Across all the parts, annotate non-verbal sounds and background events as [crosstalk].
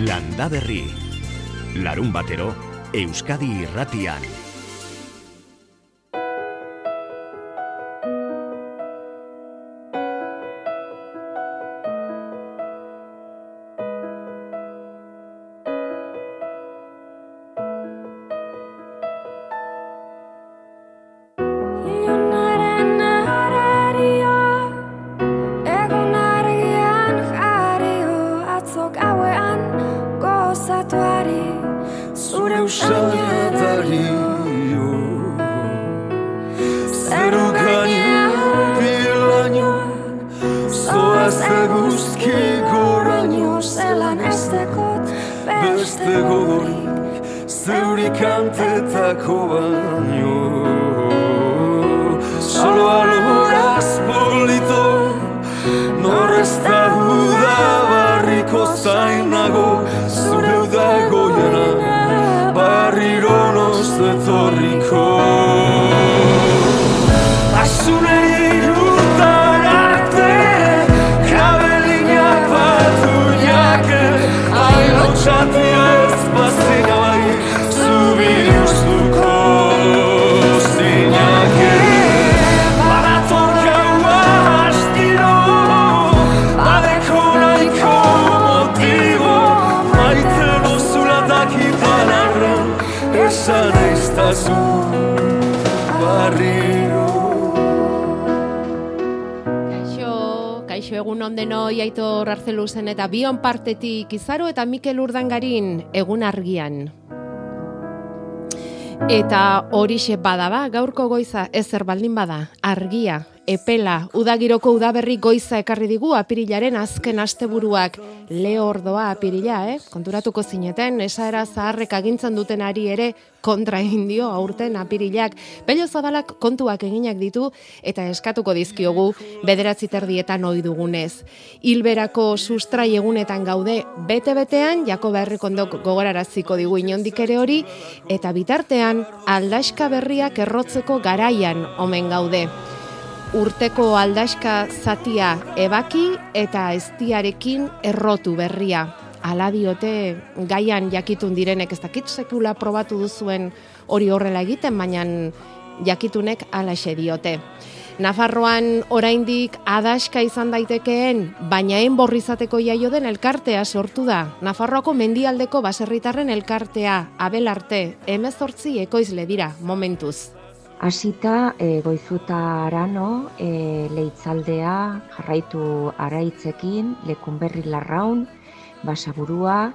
Landa Berri. Larun batero, Euskadi irratian. Kaixo egun ondenoi aitor arzeluzen eta bion partetik izaro eta Mikel Urdangarin egun argian. Eta horixe badaba, gaurko goiza ezer baldin bada, argia, epela, udagiroko udaberri goiza ekarri digu apirilaren azken asteburuak lehordoa apirila, eh? Konturatuko zineten, esaera zaharrek agintzen duten ari ere kontra egin dio aurten apirilak. Pello zabalak kontuak eginak ditu eta eskatuko dizkiogu bederatzi terdietan ohi dugunez. Hilberako sustrai egunetan gaude bete-betean, jako berrikondok gogoraraziko digu inondik ere hori, eta bitartean aldaska berriak errotzeko garaian omen gaude urteko aldaska zatia ebaki eta eztiarekin errotu berria. Ala diote gaian jakitun direnek ez dakit sekula probatu duzuen hori horrela egiten, baina jakitunek alaxe diote. Nafarroan oraindik adaska izan daitekeen, baina enbor izateko jaio den elkartea sortu da. Nafarroako mendialdeko baserritarren elkartea, abel arte, emezortzi ekoizle dira, momentuz. Hasita e, goizuta arano, e, leitzaldea, jarraitu araitzekin, lekunberri larraun, basaburua,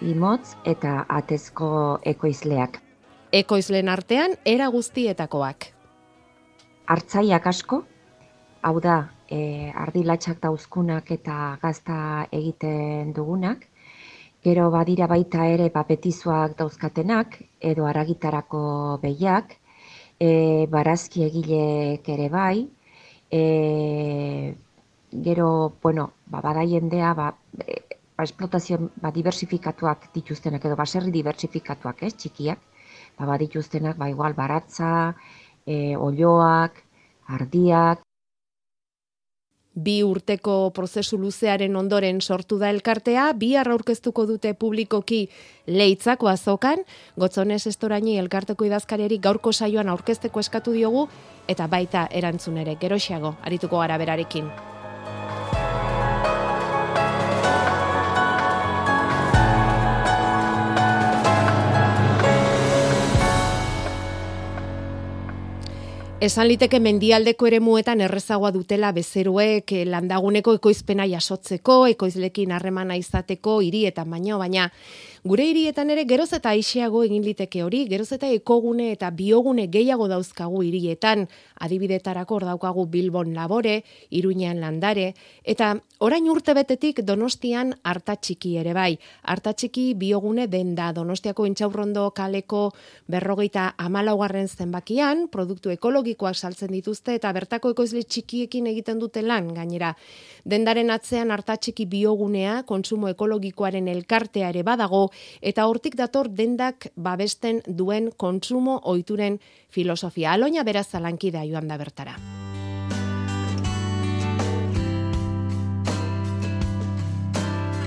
imotz eta atezko ekoizleak. Ekoizlen artean, era guztietakoak. Artzaiak asko, hau da, e, ardilatxak dauzkunak eta gazta egiten dugunak, gero badira baita ere papetizuak dauzkatenak, edo aragitarako behiak, e, barazki egileek ere bai, e, gero, bueno, ba, bada jendea, ba, e, ba, esplotazio ba, diversifikatuak dituztenak, edo baserri diversifikatuak, ez, txikiak, ba, badituztenak, ba, igual, baratza, e, olioak, ardiak, Bi urteko prozesu luzearen ondoren sortu da elkartea, bi aurkeztuko dute publikoki leitzako azokan, gotzonez estoraini elkarteko idazkariari gaurko saioan aurkezteko eskatu diogu, eta baita erantzun ere, geroxiago, arituko gara berarekin. Esan liteke mendialdeko eremuetan errezagoa dutela bezeroek eh, landaguneko ekoizpena jasotzeko, ekoizlekin harremana izateko, hirietan baino, baina gure hirietan ere geroz eta aiseago egin liteke hori, geroz eta ekogune eta biogune gehiago dauzkagu hirietan, adibidetarako hor daukagu Bilbon labore, Iruñean landare, eta orain urte betetik Donostian hartatxiki ere bai. Hartatxiki biogune den da Donostiako intxaurrondo kaleko berrogeita amalaugarren zenbakian, produktu ekologikoak saltzen dituzte eta bertako ekoizle txikiekin egiten dute lan gainera. Dendaren atzean hartatxiki biogunea, kontsumo ekologikoaren elkartea ere badago, eta hortik dator dendak babesten duen kontsumo ohituren filosofia. Aloina beraz zalankidea joan da bertara.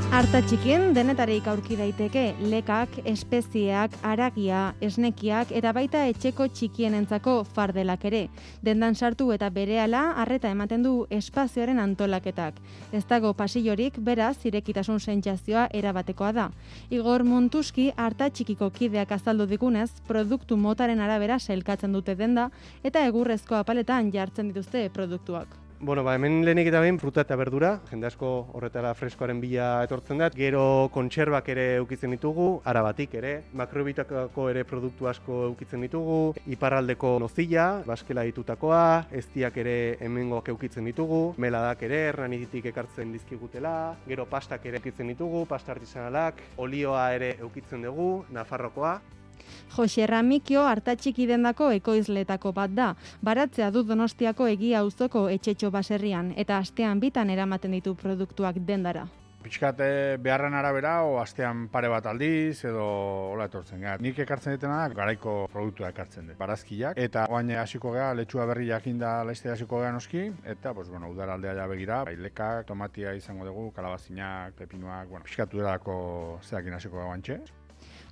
Arta txikin denetarik aurki daiteke lekak, espezieak, aragia, esnekiak eta baita etxeko txikienentzako fardelak ere. Dendan sartu eta berehala harreta ematen du espazioaren antolaketak. Ez dago pasillorik, beraz, irekitasun sentsazioa erabatekoa da. Igor Montuski harta txikiko kideak azaldu digunez, produktu motaren arabera selkatzen dute denda eta egurrezko apaletan jartzen dituzte produktuak. Bueno, ba, hemen lehenik eta behin fruta eta berdura, jende asko horretara freskoaren bila etortzen da. Gero kontserbak ere eukitzen ditugu, arabatik ere, makrobitakako ere produktu asko eukitzen ditugu, iparraldeko nozilla, baskela ditutakoa, eztiak ere hemengoak eukitzen ditugu, meladak ere, hernanitik ekartzen dizkigutela, gero pastak ere eukitzen ditugu, pasta artisanalak, olioa ere eukitzen dugu, nafarrokoa, Jose Ramikio hartatxiki dendako ekoizletako bat da. Baratzea du donostiako egia auzoko etxetxo baserrian eta astean bitan eramaten ditu produktuak dendara. Pitzkate beharren arabera o astean pare bat aldiz edo hola etortzen gara. Nik ekartzen ditena da garaiko produktua ekartzen dut. Barazkiak eta oain hasiko gea letxua berri jakin da laiste hasiko gea noski eta pues bueno, udara aldea ja begira, bailekak, tomatia izango dugu, kalabazinak, pepinuak, bueno, pixkatu delako zeakin hasiko gea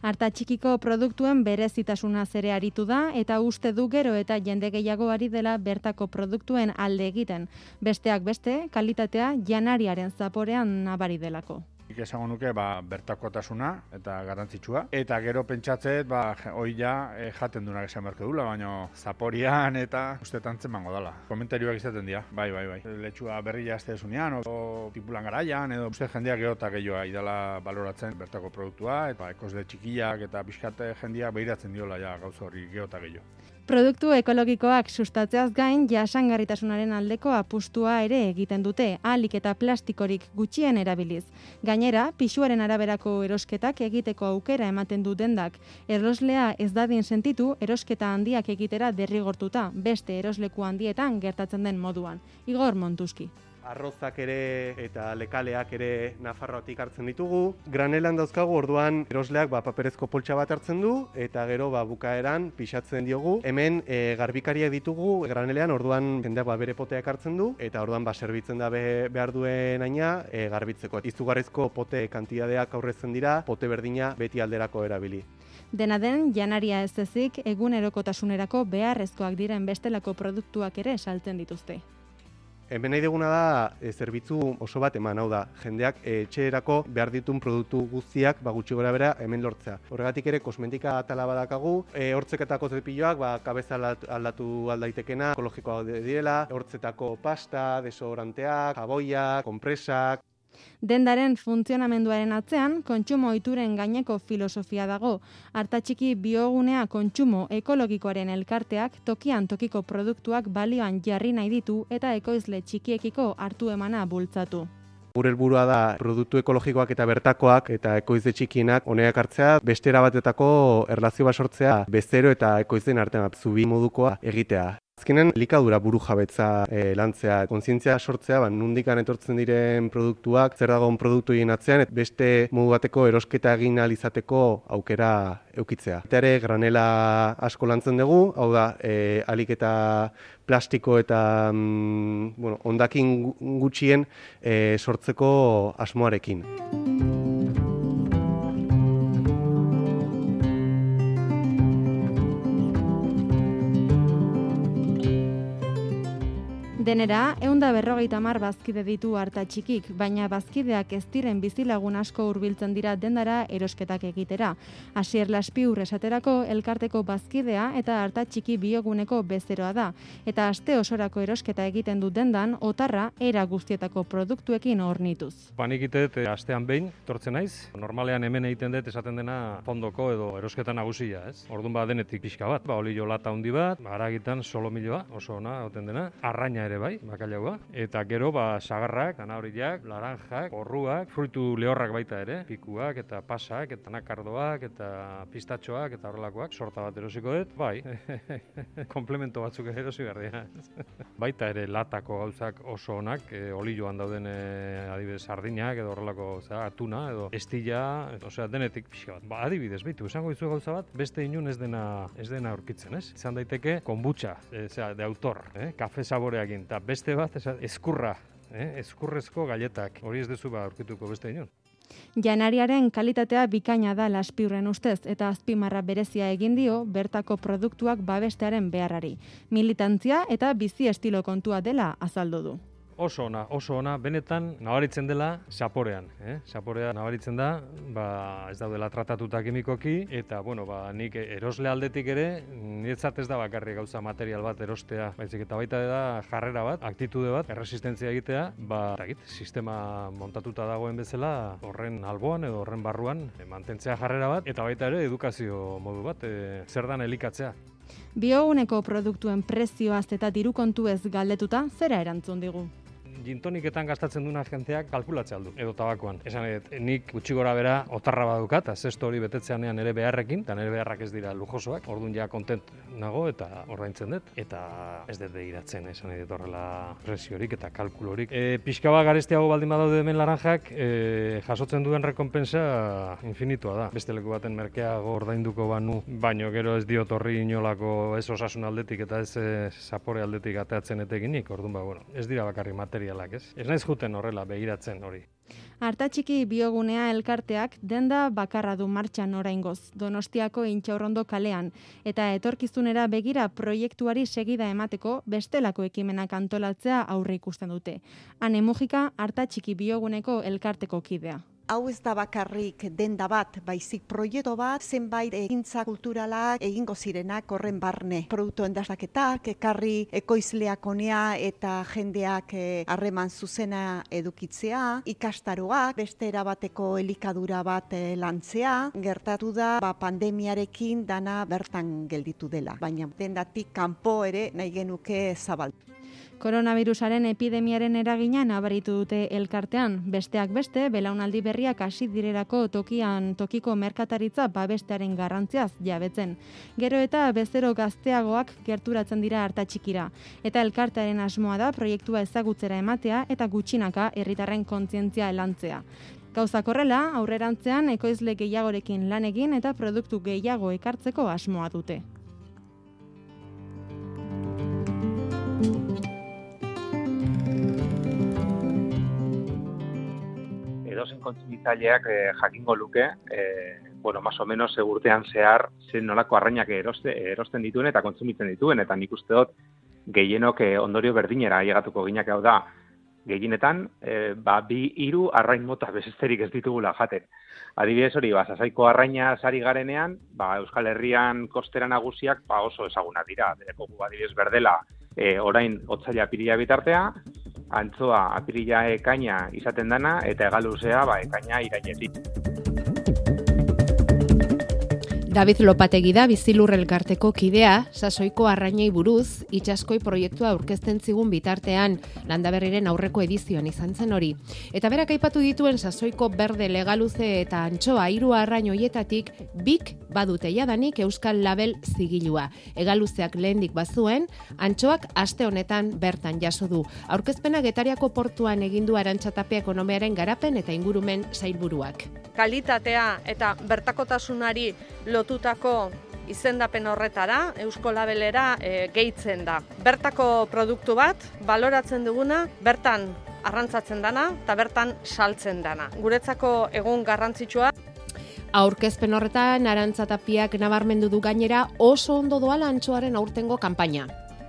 Arta txikiko produktuen berezitasuna zere aritu da eta uste du gero eta jende gehiago ari dela bertako produktuen alde egiten. Besteak beste, kalitatea janariaren zaporean nabari delako. Nik esango nuke ba, bertakotasuna eta garrantzitsua. Eta gero pentsatzet, ba, hoi ja e, jaten duna esan berke dula, baina zaporian eta uste tantzen mango dala. Komentarioak izaten dira, bai, bai, bai. Letxua berri jazte esunean, o tipulan garaian, edo uste jendeak geotak gehioa idala baloratzen bertako produktua, eta ekosle txikiak eta pixkate jendeak behiratzen diola ja gauza hori geotak gehioa. Produktu ekologikoak sustatzeaz gain jasangarritasunaren aldeko apustua ere egiten dute, alik eta plastikorik gutxien erabiliz. Gainera, pisuaren araberako erosketak egiteko aukera ematen du dendak. Erroslea ez dadin sentitu erosketa handiak egitera derrigortuta, beste erosleku handietan gertatzen den moduan. Igor Montuski arrozak ere eta lekaleak ere Nafarroatik hartzen ditugu. Granelan dauzkagu orduan erosleak ba, paperezko poltsa bat hartzen du eta gero ba, bukaeran pixatzen diogu. Hemen e, garbikariak ditugu granelean orduan jendeak ba, bere poteak hartzen du eta orduan ba, serbitzen da behar duen aina e, garbitzeko. Izugarrizko pote kantidadeak aurrezen dira, pote berdina beti alderako erabili. Dena den, janaria ez ezik, egunerokotasunerako beharrezkoak diren bestelako produktuak ere saltzen dituzte. Hemen nahi duguna da e, zerbitzu oso bat eman, hau da, jendeak e, etxerako behar ditun produktu guztiak ba, gutxi gora bera hemen lortzea. Horregatik ere kosmetika atala badakagu, e, hortzeketako zepilloak ba, kabeza aldatu aldaitekena, ekologikoa direla, hortzetako pasta, desodoranteak, jaboiak, kompresak, Dendaren funtzionamenduaren atzean, kontsumo oituren gaineko filosofia dago. Artatxiki biogunea kontsumo ekologikoaren elkarteak tokian tokiko produktuak balioan jarri nahi ditu eta ekoizle txikiekiko hartu emana bultzatu. Gure helburua da produktu ekologikoak eta bertakoak eta ekoizle txikienak honeak hartzea, bestera batetako erlazio basortzea bezero eta ekoizden artean zubi modukoa egitea. Azkenen likadura buru jabetza e, lantzea, kontzientzia sortzea, ba, nundikan etortzen diren produktuak, zer dagoen produktu egin atzean, et beste modu bateko erosketa egin alizateko aukera eukitzea. Eta ere granela asko lantzen dugu, hau da, e, alik eta plastiko eta mm, bueno, ondakin gutxien e, sortzeko asmoarekin. Denera, eunda berrogeita mar bazkide ditu harta txikik, baina bazkideak ez diren bizilagun asko hurbiltzen dira dendara erosketak egitera. Asier laspi esaterako elkarteko bazkidea eta harta txiki bioguneko bezeroa da. Eta aste osorako erosketa egiten du dendan, otarra era guztietako produktuekin ornituz. Panik itet, eh, astean behin, tortzen naiz. Normalean hemen egiten dut esaten dena fondoko edo erosketa nagusia, ez? Ordun ba denetik pixka bat, ba olio lata handi bat, ba aragitan solo miloa, oso ona, hauten dena. Arraina ere bai, bakailaua. Eta gero, ba, sagarrak, anahoriak, laranjak, horruak, fruitu lehorrak baita ere, pikuak eta pasak, eta nakardoak, eta pistatxoak, eta horrelakoak, sorta bat erosiko dut, bai, [laughs] komplemento batzuk erosi behar [laughs] baita ere latako gauzak oso onak, e, olioan dauden e, adibidez sardinak, edo horrelako, zera, atuna, edo estilla, osea, denetik pixka bat. Ba, adibidez, bitu, esango dizu gauza bat, beste inun ez dena, ez dena aurkitzen, ez? Izan daiteke, konbutxa, e, zera, de autor, eh? kafe saboreakin, eta beste bat, eskurra, eh? eskurrezko galetak, hori ez duzu ba aurkituko beste inon. Janariaren kalitatea bikaina da laspiurren ustez eta azpimarra berezia egin dio bertako produktuak babestearen beharrari. Militantzia eta bizi estilo kontua dela azaldu du oso ona, oso ona, benetan nabaritzen dela saporean, eh? Saporea nabaritzen da, ba, ez daudela tratatuta kimikoki eta bueno, ba, nik erosle aldetik ere niretzat ez da bakarri gauza material bat erostea, baizik eta baita da jarrera bat, aktitude bat, erresistentzia egitea, ba, egit, sistema montatuta dagoen bezala horren alboan edo horren barruan e, mantentzea jarrera bat eta baita ere edukazio modu bat, e, zer dan elikatzea. Bioguneko produktuen prezioaz eta diru kontu ez galdetuta, zera erantzun digu? Gintoniketan gastatzen duna jenteak kalkulatzea aldu, edo tabakoan. Esan edo, nik gutxi gora bera otarra badukat, zesto hori betetzeanean ere beharrekin, eta nire beharrak ez dira lujosoak, orduan ja kontent nago eta ordaintzen dut, eta ez dut iratzen, esan edo horrela presiorik eta kalkulorik. E, pixka bat garestiago baldin badaude hemen laranjak, e, jasotzen duen rekompensa infinitua da. Beste leku baten merkeago ordainduko banu, baino gero ez diot horri inolako ez osasun aldetik eta ez e, zapore aldetik ateatzen etekinik, orduan ba, bueno, ez dira bakarri material sozialak, ez? Ez naiz juten horrela begiratzen hori. Artatxiki biogunea elkarteak denda bakarra du martxan oraingoz, Donostiako intxaurrondo kalean, eta etorkizunera begira proiektuari segida emateko bestelako ekimenak antolatzea aurre ikusten dute. Hane Mujika Artatxiki bioguneko elkarteko kidea hau ez da bakarrik denda bat, baizik proiektu bat, zenbait egintza kulturalak egingo zirenak horren barne. Produktu endasaketak, ekarri ekoizleak onea eta jendeak eh, harreman zuzena edukitzea, ikastaroak, beste erabateko elikadura bat eh, lantzea, gertatu da ba, pandemiarekin dana bertan gelditu dela, baina dendatik kanpo ere nahi genuke zabaldu. Koronavirusaren epidemiaren eragina nabaritu dute elkartean, besteak beste, belaunaldi berriak hasi direrako tokian tokiko merkataritza babestearen garrantziaz jabetzen. Gero eta bezero gazteagoak gerturatzen dira hartatxikira. Eta elkartearen asmoa da proiektua ezagutzera ematea eta gutxinaka herritarren kontzientzia elantzea. Gauza korrela, aurrerantzean ekoizle gehiagorekin lan egin eta produktu gehiago ekartzeko asmoa dute. Edozen kontsumitzaileak e, jakingo luke, e, bueno, más o menos segurtean zehar zen nolako arrainak eroste, erosten dituen eta kontsumitzen dituen, eta nik uste dut gehienok e, ondorio berdinera llegatuko ginak hau da, gehienetan, e, ba, bi hiru arrain mota bezesterik ez ditugula jaten. Adibidez hori, ba, sasaiko arraina sari garenean, ba, Euskal Herrian kostera nagusiak ba, oso ezaguna dira. Dereko adibidez berdela, e, orain otzaila pirila bitartea, antzoa apirila ekaina izaten dana eta egaluzea ba, ekaina irainetik. David Lopategi da bizilur elkarteko kidea, sasoiko arrainei buruz, itxaskoi proiektua aurkezten zigun bitartean, landaberriren aurreko edizioan izan zen hori. Eta berak aipatu dituen sasoiko berde legaluze eta antxoa hiru arrain hoietatik bik badute jadanik Euskal Label zigilua. Egaluzeak lehendik bazuen, antxoak aste honetan bertan jaso du. Aurkezpena getariako portuan egindu arantxatapea ekonomiaren garapen eta ingurumen zailburuak. Kalitatea eta bertakotasunari lotutako izendapen horretara, Eusko Labelera e, gehitzen da. Bertako produktu bat, baloratzen duguna, bertan arrantzatzen dana eta bertan saltzen dana. Guretzako egun garrantzitsua. Aurkezpen horretan, arantzatapiak nabarmendu du gainera oso ondo doala antxoaren aurtengo kanpaina.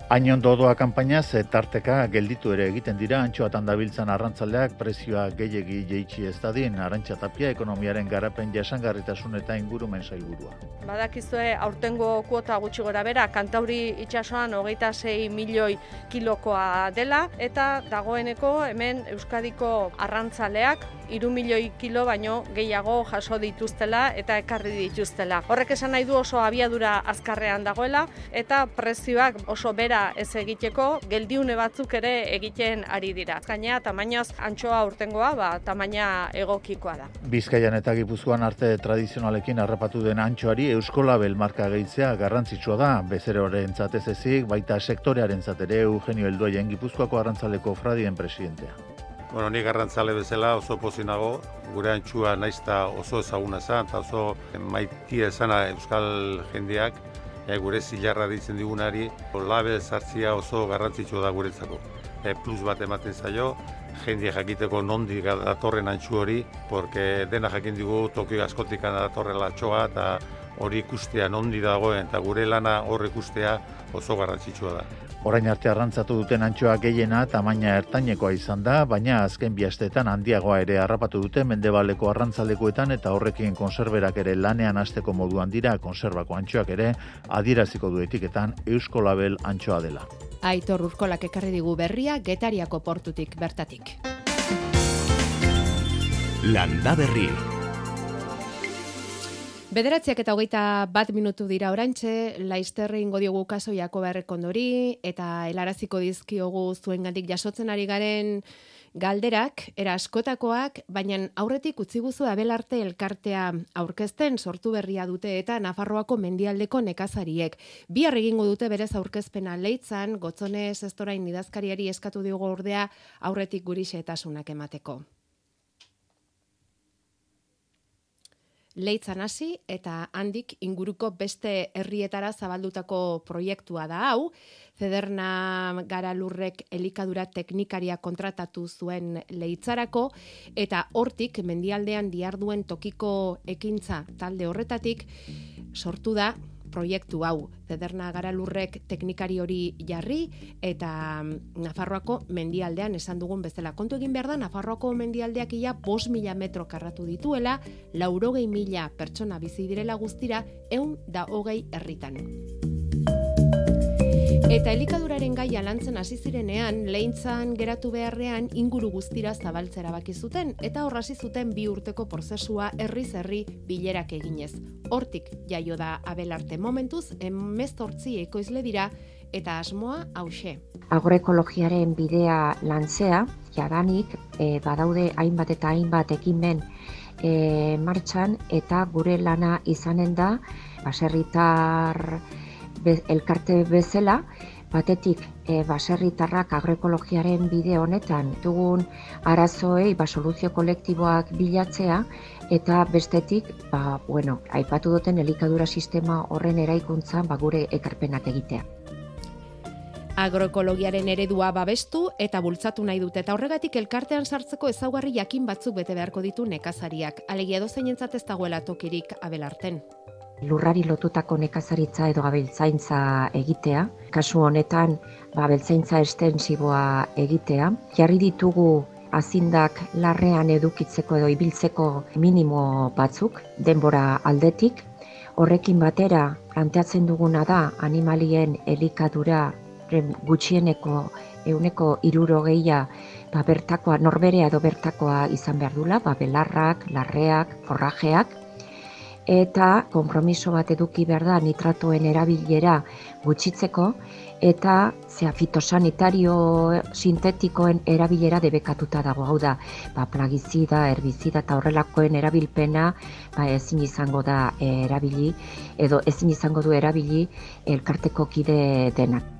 Ainon dodoa kanpaina ze tarteka gelditu ere egiten dira antxoatan dabiltzan arrantzaldeak prezioa gehiegi jeitsi ez dadin arantxa tapia ekonomiaren garapen jasangarritasun eta ingurumen sailburua. Badakizue aurtengo kuota gutxi gora bera, kantauri itxasoan hogeita sei milioi kilokoa dela eta dagoeneko hemen Euskadiko arrantzaleak iru milioi kilo baino gehiago jaso dituztela eta ekarri dituztela. Horrek esan nahi du oso abiadura azkarrean dagoela eta prezioak oso bera ez egiteko geldiune batzuk ere egiten ari dira. Gainea tamainoz antxoa urtengoa ba, tamaina egokikoa da. Bizkaian eta Gipuzkoan arte tradizionalekin harrapatu den antxoari Euskolabel marka gehitzea garrantzitsua da, bezero horren ezik, baita sektorearen zatere Eugenio Eldoien Gipuzkoako arrantzaleko fradien presidentea. Bueno, ni garrantzale bezala oso pozinago, gure antxua naizta oso ezaguna zen, eta oso maitia esana euskal jendeak, e, gure zilarra ditzen digunari, labe zartzia oso garrantzitsua da guretzako. E, plus bat ematen zaio, jendia jakiteko nondik datorren antxu hori, porque dena jakin dugu Tokio askotik datorrela txoa eta hori ikustea nondi dagoen eta gure lana hor ikustea oso garrantzitsua da. Orain arte arrantzatu duten antxoa gehiena tamaina ertainekoa izan da, baina azken biastetan handiagoa ere harrapatu dute mendebaleko arrantzalekuetan eta horrekin konserberak ere lanean hasteko moduan dira konserbako antxoak ere adieraziko du etiketan Eusko Label antxoa dela. Aitor Urkolak ekarri digu berria Getariako portutik bertatik. Landa berri. Bederatziak eta hogeita bat minutu dira orantxe, laizterre ingo diogu kaso jako kondori, eta helaraziko dizkiogu zuen gandik jasotzen ari garen galderak, era askotakoak, baina aurretik utzi guzu abelarte elkartea aurkezten sortu berria dute eta Nafarroako mendialdeko nekazariek. Bi egingo dute berez aurkezpena leitzan, gotzone zestorain idazkariari eskatu diogu ordea aurretik gurixe etasunak emateko. Leitzan hasi eta handik inguruko beste herrietara zabaldutako proiektua da hau. Zederna gara lurrek elikadura teknikaria kontratatu zuen leitzarako eta hortik mendialdean diarduen tokiko ekintza talde horretatik sortu da proiektu hau. Zederna Garalurrek teknikari hori jarri eta mm, Nafarroako mendialdean esan dugun bezala. Kontu egin behar da, Nafarroako mendialdeak ia bos mila metro karratu dituela, laurogei mila pertsona bizi direla guztira, eun da hogei herritan. Eta elikaduraren gaia lantzen hasi zirenean, leintzan geratu beharrean inguru guztira zabaltzera baki zuten eta horrasi zuten bi urteko prozesua herriz herri bilerak eginez. Hortik jaio da abelarte momentuz, emezortzi ekoizle dira eta asmoa hause. Agroekologiaren bidea lantzea, jadanik, e, badaude hainbat eta hainbat ekimen e, martxan eta gure lana izanen da, baserritar elkarte bezala, batetik e, baserritarrak agroekologiaren bide honetan dugun arazoei ba, soluzio kolektiboak bilatzea eta bestetik ba, bueno, aipatu duten elikadura sistema horren eraikuntzan ba, gure ekarpenak egitea. Agroekologiaren eredua babestu eta bultzatu nahi dute eta horregatik elkartean sartzeko ezaugarri jakin batzuk bete beharko ditu nekazariak. Alegia dozainentzat ez dagoela tokirik abelarten lurrari lotutako nekazaritza edo gabeltzaintza egitea. Kasu honetan, gabeltzaintza estensiboa egitea. Jarri ditugu azindak larrean edukitzeko edo ibiltzeko minimo batzuk, denbora aldetik. Horrekin batera, planteatzen duguna da animalien elikadura gutxieneko euneko iruro gehia ba, bertakoa, norberea edo bertakoa izan behar dula, ba, belarrak, larreak, forrajeak, eta konpromiso bat eduki behar da nitratoen erabilera gutxitzeko eta zea fitosanitario sintetikoen erabilera debekatuta dago hau da ba, plagizida, herbizida eta horrelakoen erabilpena ba, ezin izango da erabili edo ezin izango du erabili elkarteko kide denak.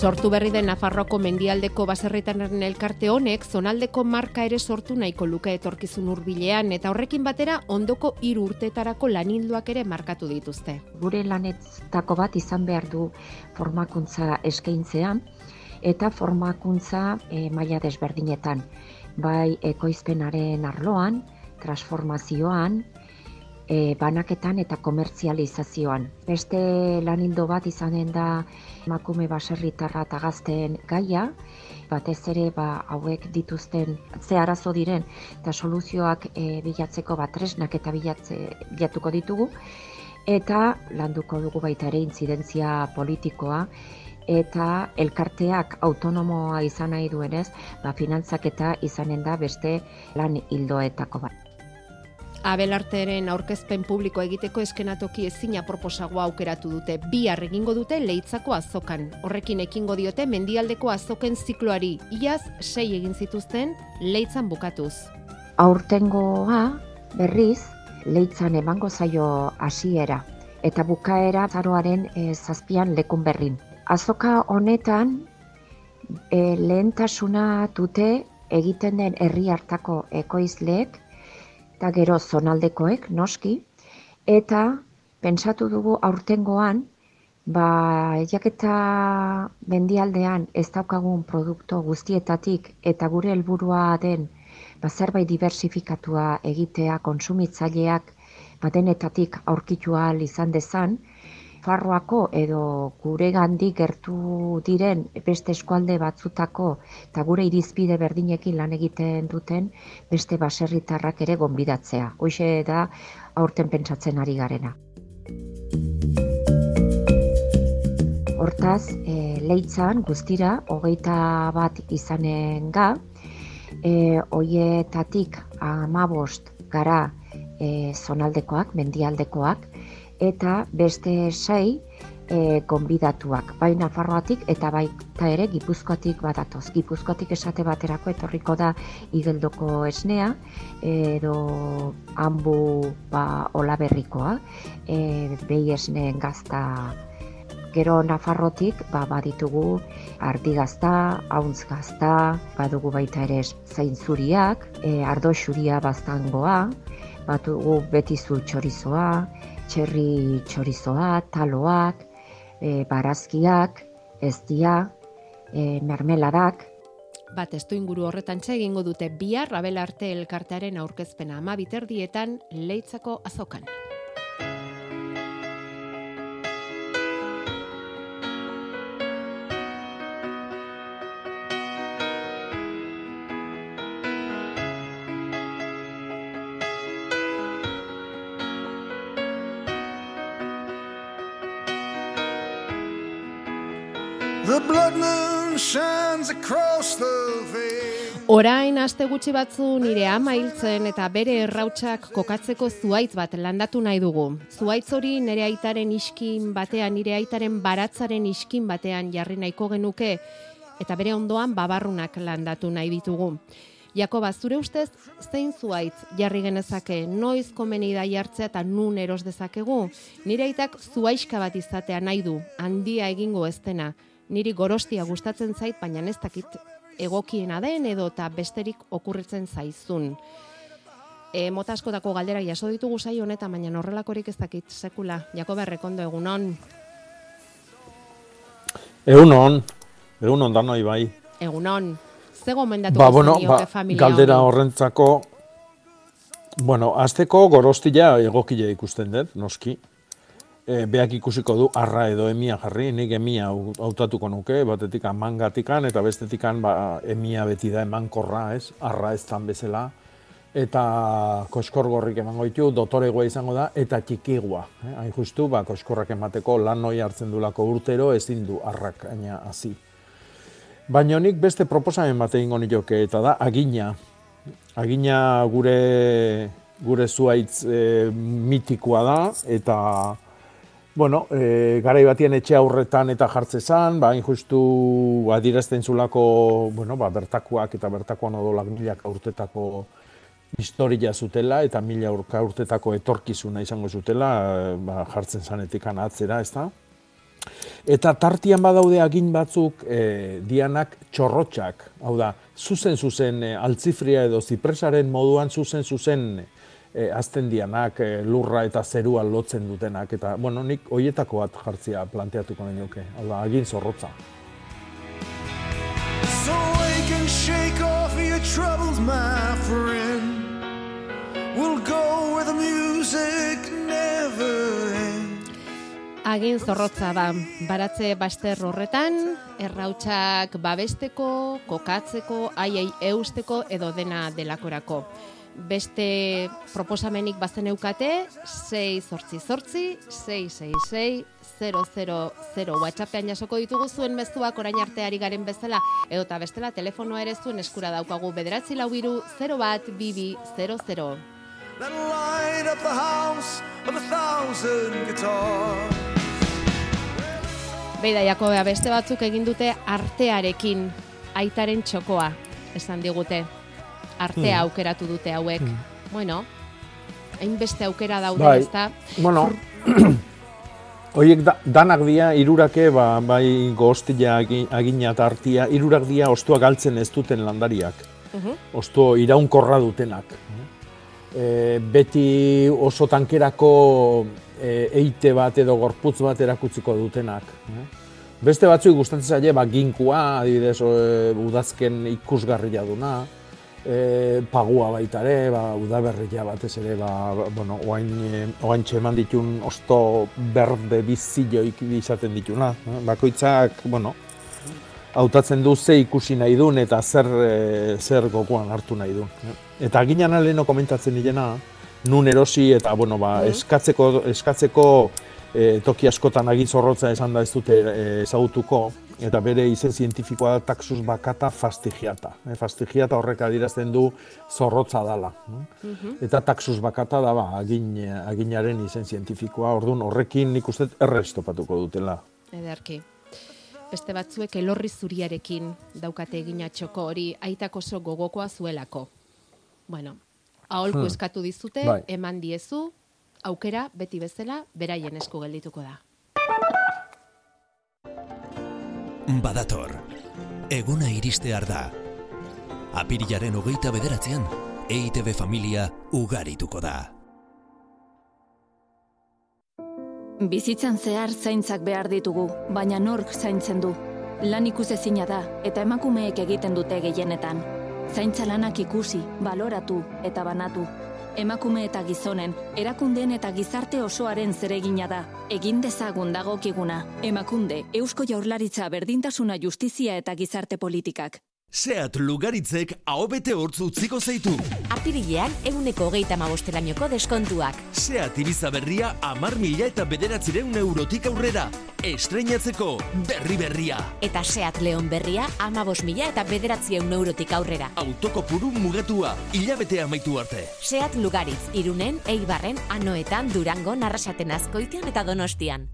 Sortu berri den Nafarroako mendialdeko baserritanaren elkarte honek zonaldeko marka ere sortu nahiko luke etorkizun hurbilean eta horrekin batera ondoko hiru urtetarako lanilduak ere markatu dituzte. Gure lanetzako bat izan behar du formakuntza eskaintzean eta formakuntza e, maila desberdinetan. Bai ekoizpenaren arloan, transformazioan, e, banaketan eta komertzializazioan. Beste lanildo bat izanen da emakume baserritarra eta gazteen gaia, batez ere ba, hauek dituzten ze arazo diren eta soluzioak e, bilatzeko bat tresnak eta bilatze, bilatuko ditugu, eta landuko dugu baita ere intzidentzia politikoa, eta elkarteak autonomoa izan nahi duenez, ba, finantzak eta izanen da beste lan hildoetako bat. Abelarteren aurkezpen publiko egiteko eskenatoki ezina proposagoa aukeratu dute. Bihar egingo dute leitzako azokan. Horrekin ekingo diote mendialdeko azoken zikloari. Iaz sei egin zituzten leitzan bukatuz. Aurtengoa berriz leitzan emango zaio hasiera eta bukaera zaroaren e, zazpian lekun berrin. Azoka honetan e, lehentasuna dute egiten den herri hartako ekoizleek eta gero zonaldekoek noski, eta pentsatu dugu aurtengoan Ba, jaketa mendialdean ez daukagun produktu guztietatik eta gure helburua den ba, zerbait diversifikatua egitea konsumitzaileak badenetatik aurkitu ahal izan dezan, Farroako edo gure gandi gertu diren beste eskualde batzutako eta gure irizpide berdinekin lan egiten duten beste baserritarrak ere gonbidatzea. Hoxe da aurten pentsatzen ari garena. Hortaz, e, leitzan guztira, hogeita bat izanen ga, e, oietatik amabost gara e, zonaldekoak, mendialdekoak, eta beste sei e, gonbidatuak, bai Nafarroatik eta baita ere Gipuzkoatik badatoz. Gipuzkoatik esate baterako etorriko da igeldoko esnea, edo hanbu ba, olaberrikoa, e, behi esneen gazta. Gero Nafarrotik ba, baditugu ardi gazta, hauntz gazta, badugu baita ere zain zuriak, e, ardo xuria baztangoa, batugu betizu txorizoa, txerri txorizoa, taloak, e, barazkiak, eztia, e, mermeladak. Bat ez inguru horretan egingo dute bihar Abel Arte elkartearen aurkezpena ama biterdietan leitzako azokan. Orain aste gutxi batzu nire ama hiltzen eta bere errautsak kokatzeko zuaitz bat landatu nahi dugu. Zuaitz hori nire aitaren iskin batean, nire aitaren baratzaren iskin batean jarri nahiko genuke eta bere ondoan babarrunak landatu nahi ditugu. Jakoba, zure ustez, zein zuaitz jarri genezake, noiz komeni da jartzea eta nun eros dezakegu? Nire aitak zuaiska bat izatea nahi du, handia egingo ez dena. Niri gorostia gustatzen zait, baina ez dakit egokiena den edo eta besterik okurritzen zaizun. E, mota askotako galdera jaso ditugu sai honetan, baina horrelakorik ez dakit sekula. Jako berrekondo egunon. Egunon, egunon danoi bai. Egunon, ze gomendatu ba, bueno, ba, Galdera horrentzako, bueno, azteko gorostila egokile ikusten dut, noski e, beak ikusiko du arra edo emia jarri, nik emia hautatuko nuke, batetik mangatikan eta bestetikan ba, emia beti da emankorra, ez? Arra ez tan bezala. Eta koskor gorrik emango ditu, dotoregoa izango da, eta txikigua. Eh? Hain justu, ba, koskorrak emateko lan noi hartzen dulako urtero ezin du arrak aina hasi. Baina nik beste proposamen bat egingo nioke, eta da agina. Agina gure gure zuaitz e, mitikoa da, eta Bueno, e, garai batien etxe aurretan eta jartze zan, ba, injustu adirazten zulako, bueno, ba, bertakoak eta bertakoan odolak milak urtetako historia zutela eta mila urtetako etorkizuna izango zutela, ba, jartzen zanetik atzera, ez da? Eta tartian badaude agin batzuk e, dianak txorrotxak, hau da, zuzen zuzen e, altzifria edo zipresaren moduan zuzen zuzen e, azten dianak, e, lurra eta zerua lotzen dutenak, eta, bueno, nik hoietako bat jartzia planteatuko nahi nuke, hau da, agin zorrotza. So can shake off your troubles, my friend. We'll go where the music never ends. Agin zorrotza da, baratze baster horretan, errautsak babesteko, kokatzeko, aiei eusteko edo dena delakorako beste proposamenik bazen eukate, 6 sortzi sortzi, 666 000 WhatsAppean jasoko ditugu zuen mezuak orain arteari garen bezala, edo eta bestela telefonoa ere zuen eskura daukagu. Bederatzi lau biru 0 bat bibi 00. Beida, Jakobea, beste batzuk egin dute artearekin aitaren txokoa, esan digute artea hmm. aukeratu dute hauek. Hmm. Bueno, hainbeste aukera daude, bai. ezta? Bueno, Oiek [clears throat] da, danak dia irurake, ba, bai goztia agina eta artia, irurak dia ostua galtzen ez duten landariak. Uh -huh. Osto iraunkorra dutenak. E, beti oso tankerako e, eite bat edo gorputz bat erakutziko dutenak. Eh? Beste batzuk gustatzen zaie, ba, ginkua, adibidez, e, udazken ikusgarria duna, e, pagua baita ere, ba, udaberria batez ere, ba, bueno, oain, e, oain txeman ditun osto berde bizilloik izaten dituna. Eh? Bakoitzak, bueno, hautatzen du ze ikusi nahi duen eta zer, e, zer gokoan hartu nahi duen. Eh? Eta ginean aleno komentatzen direna, nun erosi eta bueno, ba, eskatzeko, eskatzeko e, toki askotan agizorrotza esan da ez dute ezagutuko, eta bere izen zientifikoa da taxus bakata fastigiata. E, fastigiata horrek adirazten du zorrotza dala. Eta taxus bakata da ba, agin, aginaren izen zientifikoa, orduan horrekin nik uste errez topatuko dutela. Ederki. Beste batzuek elorri zuriarekin daukate egina txoko hori aitak oso gogokoa zuelako. Bueno, aholku Hmm. eskatu dizute, Bai. eman diezu, aukera beti bezala beraien esku geldituko da. Badator. Eguna iristear da. Apirilaren hogeita bederatzean, EITB familia ugarituko da. Bizitzan zehar zaintzak behar ditugu, baina nork zaintzen du. Lan ikusezina da eta emakumeek egiten dute gehienetan. Zaintza lanak ikusi, baloratu eta banatu. Emakume eta gizonen, erakundeen eta gizarte osoaren zeregina da. Egin dezagun dagokiguna. Emakunde, Eusko Jaurlaritza berdintasuna justizia eta gizarte politikak. Seat Lugaritzek ahobete hortz utziko zeitu. Apirilean, eguneko hogeita mabostelainoko deskontuak. Seat Ibiza berria amar mila eta bederatzireun eurotik aurrera. Estreinatzeko berri berria. Eta Seat Leon berria, amabos mila eta bederatzieun eurotik aurrera. Autoko puru mugatua, hilabete amaitu arte. Seat Lugaritz, Irunen, Eibarren, Anoetan, Durango, Narrasaten Azkoitian eta Donostian.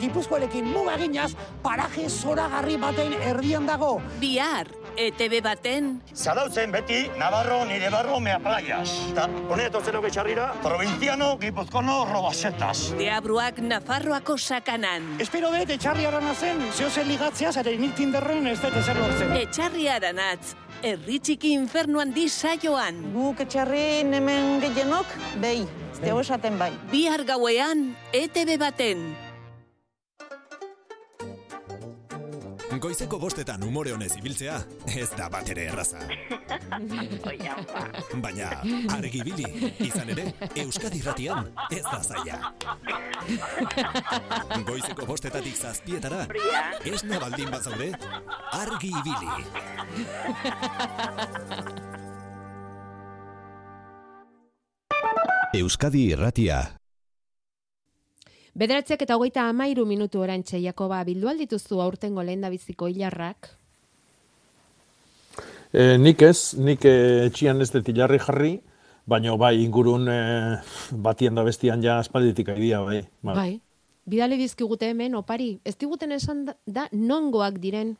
Gipuzkoarekin mugaginaz, paraje zoragarri baten erdian dago. Bihar, ETB baten... Zarautzen beti, Navarro nire barro mea playas. Eta, hone etortzeno getxarrira, provinciano gipuzkono robasetas. Deabruak Nafarroako sakanan. Espero dut, etxarri arana zen, zehozen ligatzea, zare nik tinderren ez dut ezer lortzen. Etxarri aranatz, herri txiki infernuan di saioan. Guk etxarri hemen gehienok, behi, ez dugu esaten bai. Bihar gauean, ETB baten. Goizeko bostetan umore honez ibiltzea, ez da bat ere erraza. [laughs] Baina, argibili, izan ere, Euskadi ratian, ez da zaila. Goizeko bostetatik zazpietara, esna baldin bat zaude, argi ibili. Euskadi irratia. Bederatziak eta hogeita amairu minutu orantxe, Jakoba, bildu aldituzu aurtengo lehen biziko hilarrak? E, nik ez, nik e, etxian ez dut hilarri jarri, baina bai ingurun e, batien da bestian ja aspalditik aidia, bai. bai. Bai. Bidale dizkigute hemen, opari, ez diguten esan da, da nongoak diren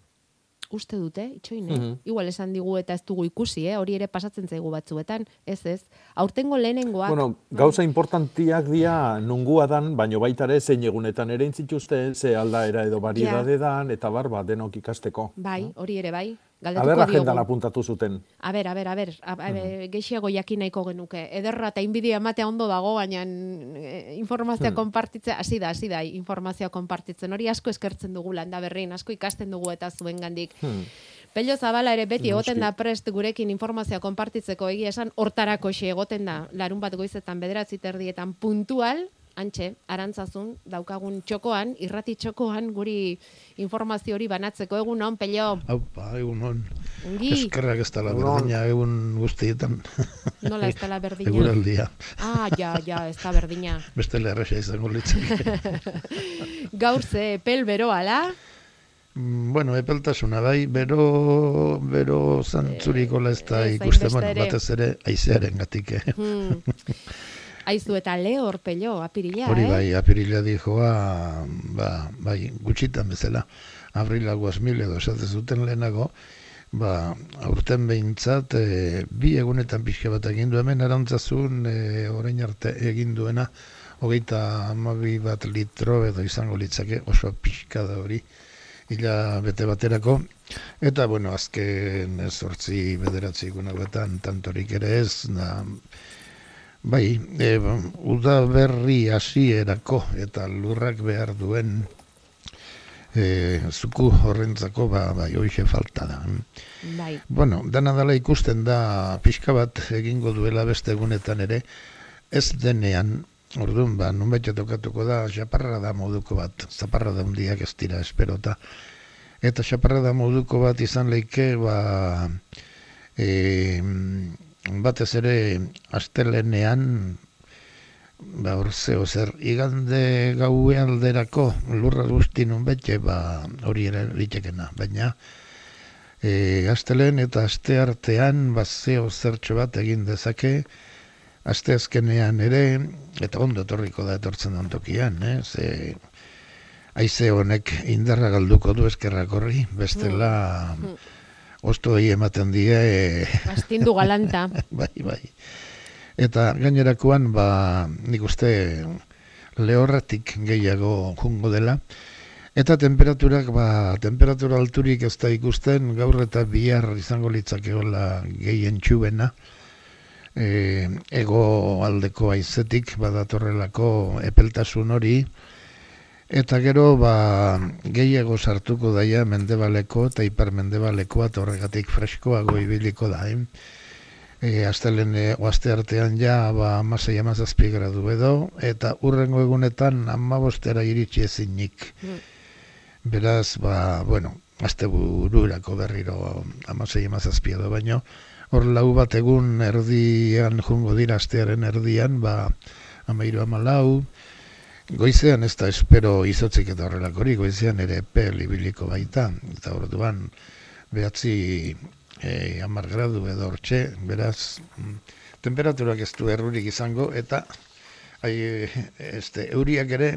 uste dute, itxoin, eh? Mhm. Igual esan digu eta ez dugu ikusi, eh? hori ere pasatzen zaigu batzuetan, ez ez. Aurtengo lehenengoak, Bueno, gauza importantiak dira nungua dan, baino baita ere zein egunetan ere intzituzte, ze aldaera edo variedade dan, eta bar, ba, denok ikasteko. bai, hori ere bai, Aber galdetuko agendan diogu. apuntatu zuten. A ber, a ber, a ber, a, gehiago jakin nahiko genuke. Ederra eta inbidia ematea ondo dago, baina eh, informazioa Hmm. konpartitzea, hasi da, hasi da, informazioa konpartitzen. Hori asko eskertzen dugu landa berrin, asko ikasten dugu eta zuen gandik. Hmm. Pello Zabala ere beti egoten da prest gurekin informazioa konpartitzeko egia esan hortarako xe egoten da larun bat goizetan bederatzi terdietan puntual, antxe, arantzazun, daukagun txokoan, irrati txokoan, guri informazio hori banatzeko egun on, Pello. Aupa, egun hon. Ongi. Eskerrak ez dela Egun on. berdina egun guztietan. Nola ez dela berdina? Eguraldia. Ah, ja, ja, ez da berdina. Beste lerresa izango litzake. [laughs] Gaur ze pel beroa, la? Mm, bueno, epeltasuna bai, bero, bero zantzuriko ez da ez ikusten, hainbeste bueno, batez ere aizearen gatik. Eh? Hmm. [laughs] Aizu eta lehor pello, apirila, Hori eh? bai, apirila dijoa, ba, bai, gutxitan bezala, abrila guazmil edo esaten zuten lehenago, ba, aurten behintzat, e, bi egunetan pixka bat egin du. Hemen arantzazun, e, orain arte egin duena, hogeita amabi bat litro edo izango litzake, oso pixka da hori, ila bete baterako, eta, bueno, azken ez hortzi bederatzi hauetan, tantorik ere ez, da, Bai, e, uda berri hasierako eta lurrak behar duen e, zuku horrentzako ba, bai, hoxe falta da. Bai. Bueno, dana dela ikusten da pixka bat egingo duela beste egunetan ere, ez denean, orduan, ba, nun tokatuko da, xaparra da moduko bat, zaparra da hundiak ez dira esperota, eta xaparra da moduko bat izan leike, ba, e, batez ere astelenean ba hor zeo zer igande gaue alderako lurra guzti nun bete ba hori ere litekena baina e, astelen eta aste artean ba zeo zertxo bat egin dezake aste azkenean ere eta ondo etorriko da etortzen den tokian eh ze Aize honek indarra galduko du eskerrak horri, bestela mm. Osto ematen die... E... Astindu galanta. [laughs] bai, bai. Eta gainerakoan, ba, nik uste lehorratik gehiago jungo dela. Eta temperaturak, ba, temperatura alturik ez da ikusten, gaur eta bihar izango litzakeola gehien txubena. E, ego aldeko aizetik, badatorrelako epeltasun hori. Eta gero, ba, gehiago sartuko daia mendebaleko eta hipermendebaleko atorregatik freskoago ibiliko da. Eh? e, astelen e, oaste artean ja ba, amasei amazazpi gradu edo, eta urrengo egunetan amabostera iritsi ezinik. Mm. Beraz, ba, bueno, aste bururako berriro amasei amazazpi edo, baino, hor lau bat egun erdian jungo dira astearen erdian, ba, amairu amalau, goizean ez da espero izotzik eta horrelakori, goizean ere pel ibiliko baita, eta orduan behatzi e, amar gradu edo hortxe, beraz, mm, temperaturak ez du errurik izango, eta ai, este, euriak ere,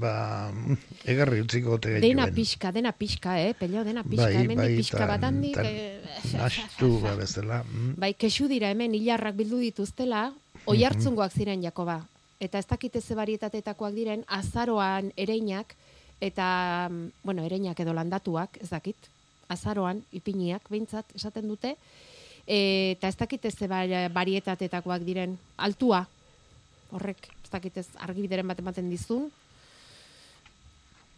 ba, egarri utziko gote Dena pixka, dena pixka, eh, pelio, dena pixka, bai, hemen bai, pixka bat handik. Eh, [laughs] nastu, ba, bezala. Mm. Bai, kesu dira hemen hilarrak bildu dituztela, [laughs] oi hartzungoak ziren Jakoba. Eta ez dakite ze barietateetakoak diren, azaroan ereinak, eta, mm, bueno, ereinak edo landatuak, ez dakit, azaroan ipiniak behintzat esaten dute. E, eta ez dakite ze barietateetakoak diren altua. Horrek ez dakite argi bideren bat ematen dizun.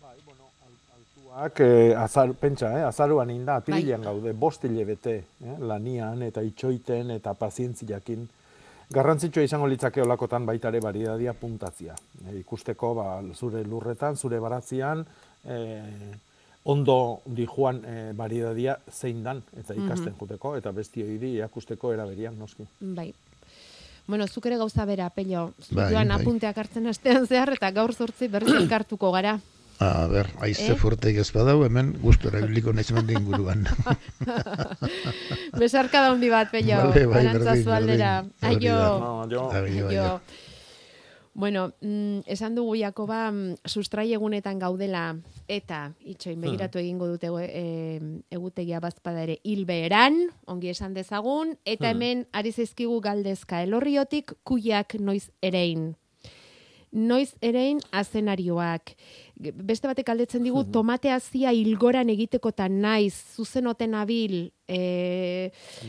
Bai bueno altuak eh, azar pentsa eh azaroan inda apirilean bai. gaude bost bete eh, lanian eta itxoiten eta pazientziakin Garrantzitsua izango litzake olakotan baita ere baridadia puntatzia. E, ikusteko ba, zure lurretan, zure baratzian, e, ondo di joan e, baridadia zein dan, eta ikasten mm juteko, eta besti hori iakusteko eraberian, noski. Bai. Bueno, zuk ere gauza bera, pello. Zutuan bai, bai. apunteak hartzen astean zehar, eta gaur zortzi berriz [clears throat] elkartuko gara. A ber, aize eh? forteik ez badau, hemen gustora biliko nahiz mende inguruan. [laughs] Besarka da hundi bat, pello. Vale, bai, berdin, berdin. Aio. Aio. Aio. Aio. Bueno, mm, esan dugu Jakoba mm, sustrai egunetan gaudela eta itxoin hmm. begiratu egingo dute e, egutegia bazpada ere hilbeeran, ongi esan dezagun, eta hmm. hemen ari zaizkigu galdezka elorriotik kuiak noiz erein noiz erein azenarioak. Beste batek aldetzen digu, tomatea zia ilgoran egiteko eta naiz, zuzenoten abil, e,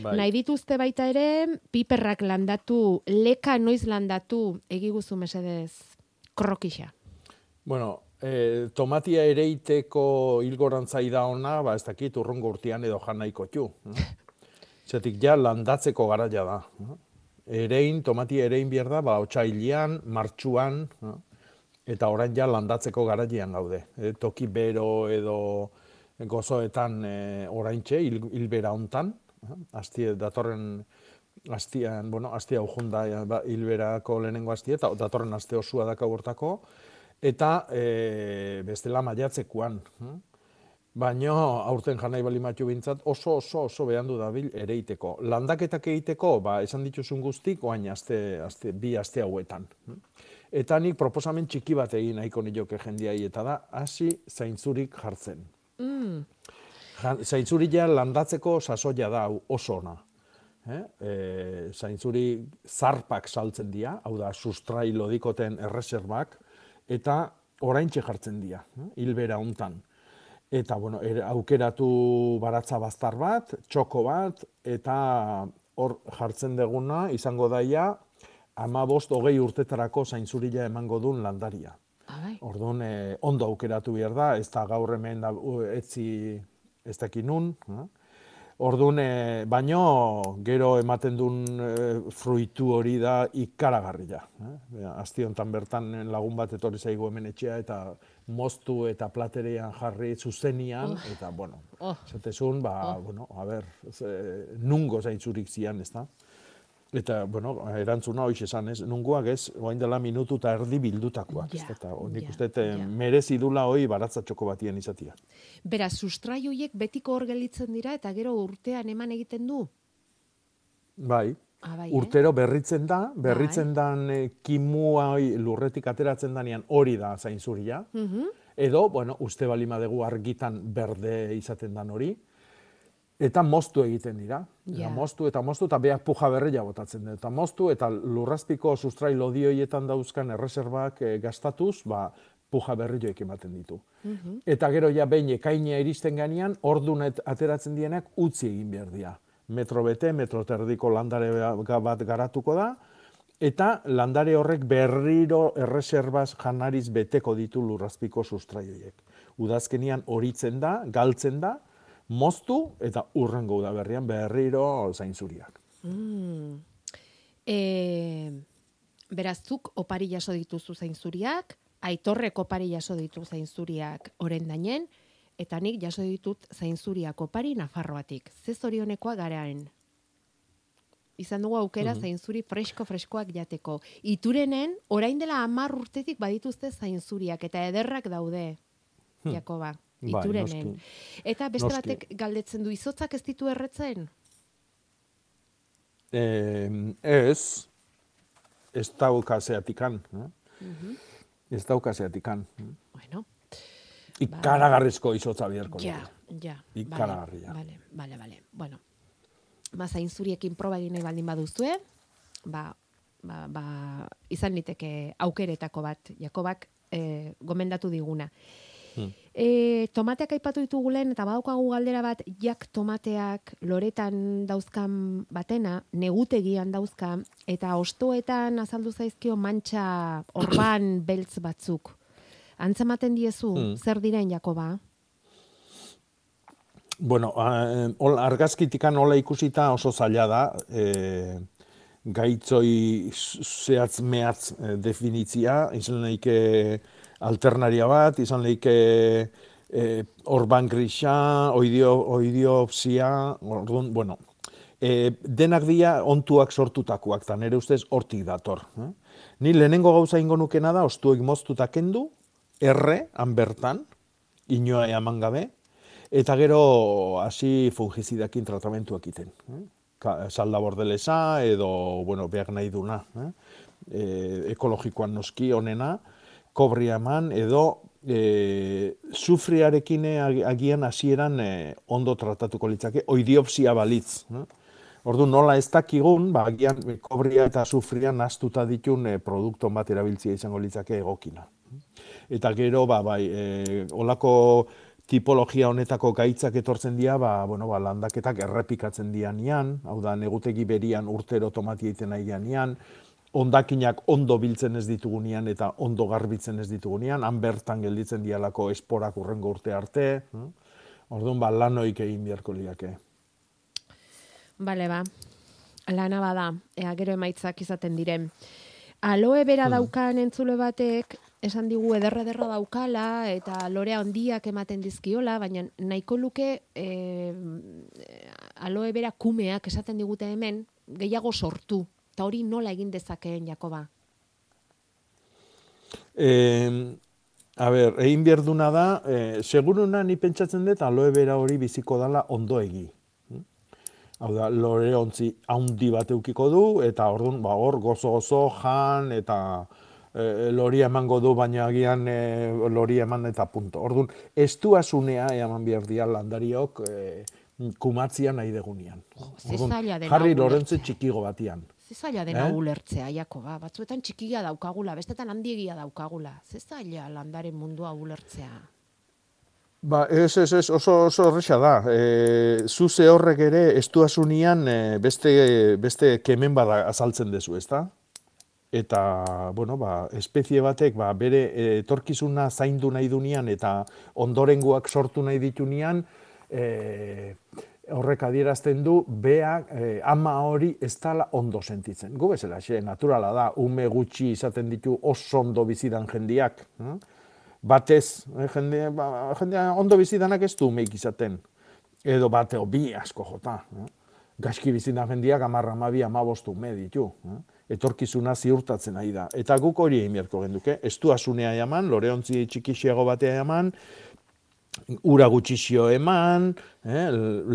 bai. nahi dituzte baita ere, piperrak landatu, leka noiz landatu, egiguzu mesedez, krokisa. Bueno, e, tomatia ereiteko ilgoran zaida ona, ba ez dakit urrungo urtean edo jan nahiko txu. [laughs] Zetik ja landatzeko garaia da erein, tomati erein behar da, ba, otxailian, martxuan, eta orain ja landatzeko garaian gaude. E, toki bero edo gozoetan e, oraintxe, hil, hilbera hontan, astie, datorren astian, bueno, astia ujunda ba, hilberako lehenengo astia, eta datorren aste osua daka hortako, eta e, bestela maiatzekuan. Baina aurten janai bali matxu bintzat oso oso oso behan du dabil ere iteko. Landaketak egiteko, ba, esan dituzun guztik, oain azte, azte, bi aste hauetan. Eta nik proposamen txiki bat egin nahiko nioke jendiai, eta da, hasi zaintzurik jartzen. Mm. Ja landatzeko sasoia da oso ona. Eh? E, zaintzuri zarpak saltzen dira, hau da, sustrai lodikoten erreserbak, eta oraintxe jartzen dira, eh? hilbera hontan eta bueno, er, aukeratu baratza baztar bat, txoko bat, eta hor jartzen deguna izango daia ama bost hogei urtetarako zainzurila emango duen landaria. Abai. Orduan, eh, ondo aukeratu behar da, ez da gaur hemen da, etzi ez dakin nun. eh? Orduan, eh, baino gero ematen duen eh, fruitu hori da ikaragarria. Eh? Asti honetan bertan lagun bat etorri zaigu hemen etxea eta moztu eta platerean jarri zuzenian, Oh. eta, bueno, Oh. zatezun, ba, bueno, a ber, ze, nungo zaintzurik zian, ez da? Eta, bueno, erantzuna hoiz esan, ez? Nungoak ez, oain dela minutu eta erdi bildutakoak, ez da? Eta nik ja, uste dut, merezi dula hoi baratzatxoko batien izatia. Beraz, sustrai horiek betiko hor gelditzen dira eta gero urtean eman egiten du. Bai, Ah, bai, eh? urtero berritzen da, berritzen dan eh, kimua hoi lurretik ateratzen danean hori da zainzuria. Mhm. Edo, bueno, uste balima dugu argitan berde izaten dan hori. Eta moztu egiten dira. Eta moztu eta moztu eta beak puja berria botatzen dut. Eta moztu eta lurrazpiko sustrai lodioietan dauzkan erreserbak eh, gastatuz, ba, puja berrioek ematen ditu. Mhm. Eta gero ja behin ekainea iristen ganean, ordunet ateratzen dienak utzi egin behar dira. Metro bete, metro terdiko landare ga- bat garatuko da, eta landare horrek berriro erreserbaz janariz beteko ditu lurrazpiko sustraioiek. Udazkenian horitzen da, galtzen da, moztu eta urrengo udaberrian berriro zainzuriak. Mm. E, beraztuk opari jaso dituzu zainzuriak, aitorrek opari jaso ditu zainzuriak orendainen, eta nik jaso ditut zainzuriak opari Nafarroatik. Ze zorionekoa garaen. Izan dugu aukera Mhm. zainzuri fresko-freskoak jateko. Iturenen, orain dela hamar urtetik badituzte zainzuriak, eta ederrak daude, Hmm. Jakoba. Bai, Iturenen. noski. Eta beste Noski. batek galdetzen du, izotzak ez ditu erretzen? Eh, ez, ez daukazeatikan. Eh? Mhm. Ez daukazeatikan. Bueno. Ikaragarrizko izotza biherko. Ja, ja. Ikaragarria. Vale, vale, vale. Bueno, ba, zainzuriekin proba egin nahi baldin baduzue, ba, ba, ba, izan liteke aukeretako bat, Jakobak eh, gomendatu diguna. Hmm. E, tomateak aipatu ditugu lehen, eta badaukagu galdera bat, jak tomateak loretan dauzkan batena, negutegian dauzka, eta ostoetan azaldu zaizkio mantxa [coughs] orban beltz batzuk. Antzematen diezu, Hmm. zer diren, Jakoba? Bueno, eh, hol, argazkitikan hola ikusita oso zaila da, eh, gaitzoi zehatz mehatz eh, definitzia, izan lehike alternaria bat, izan lehike eh, orban grisa, oidio, oidiopsia, orduan, bueno, eh, denak dira ontuak sortutakoak, eta nire ustez hortik dator. Eh? Ni lehenengo gauza ingo nukena da, ostuek moztuta kendu, erre, han bertan, inoa eman gabe, eta gero hasi fungizidakin tratamentuak iten. Eh? Salda bordelesa edo, bueno, behar nahi duna. Eh? E, ekologikoan noski onena, kobria eman edo e, sufriarekin ag- agian hasieran eh, ondo tratatuko litzake, oidiopsia balitz. Eh? Ordu nola ez dakigun, ba, agian eh, kobria eta sufria nastuta ditun eh, produktu bat erabiltzia izango litzake egokina. Eta gero, ba, bai, e, olako tipologia honetako gaitzak etortzen dira, ba, bueno, ba, landaketak errepikatzen dianian, hau da, negutegi berian urtero tomatia egiten nahi dianian, ondakinak ondo biltzen ez ditugunean eta ondo garbitzen ez ditugunean, han bertan gelditzen dialako esporak urrengo urte arte. hm? Orduan, ba, lanoik egin beharko liake. Bale, ba. Lana bada, ea gero emaitzak izaten diren. Aloe bera Hmm. daukan entzule batek, esan digu ederra ederra daukala, eta lorea handiak ematen dizkiola, baina nahiko luke e, aloe bera kumeak esaten digute hemen, gehiago sortu. Eta hori nola egin dezakeen, Jakoba? E, a ber, egin behar duna da, e, seguruna ni pentsatzen dut aloe bera hori biziko dala ondo egi. Hau da, lore ontzi haundi bat eukiko du, eta orduan, ba, hor gozo-gozo, jan, eta e, loria emango du, baina agian e, loria eman eta punto. Orduan, ez du asunea eman behar dia landariok e, kumatzia nahi degunean. Orduan, jarri lorentze txikigo batian. Ze zaila dena Eh? ulertzea, Jakoba. Batzuetan txikia daukagula, bestetan handiegia daukagula. Ze zaila landaren mundua ulertzea. Ba, ez, ez, ez, oso, oso horreza da. E, zuze horrek ere, ez duazunian e, beste, beste kemen bada azaltzen dezu, ezta? eta bueno, ba, espezie batek ba, bere etorkizuna zaindu nahi dunean eta ondorengoak sortu nahi ditunean, e, horrek adierazten du beak eh, ama hori ez dala ondo sentitzen. Gu bezala, xe, naturala da, ume gutxi izaten ditu oso ondo bizidan jendiak. Eh? Batez, eh, jende, ba, jendea ondo bizidanak ez du umeik izaten. Edo bateo bi asko jota. Eh? Gaizki bizidan jendiak amarra amabi amabostu ume ditu. Eh? Etorkizuna ziurtatzen ari da. Eta guk hori egin beharko genduke. Ez du asunea jaman, loreontzi txikixiago batea jaman, ura gutxixio eman, eh,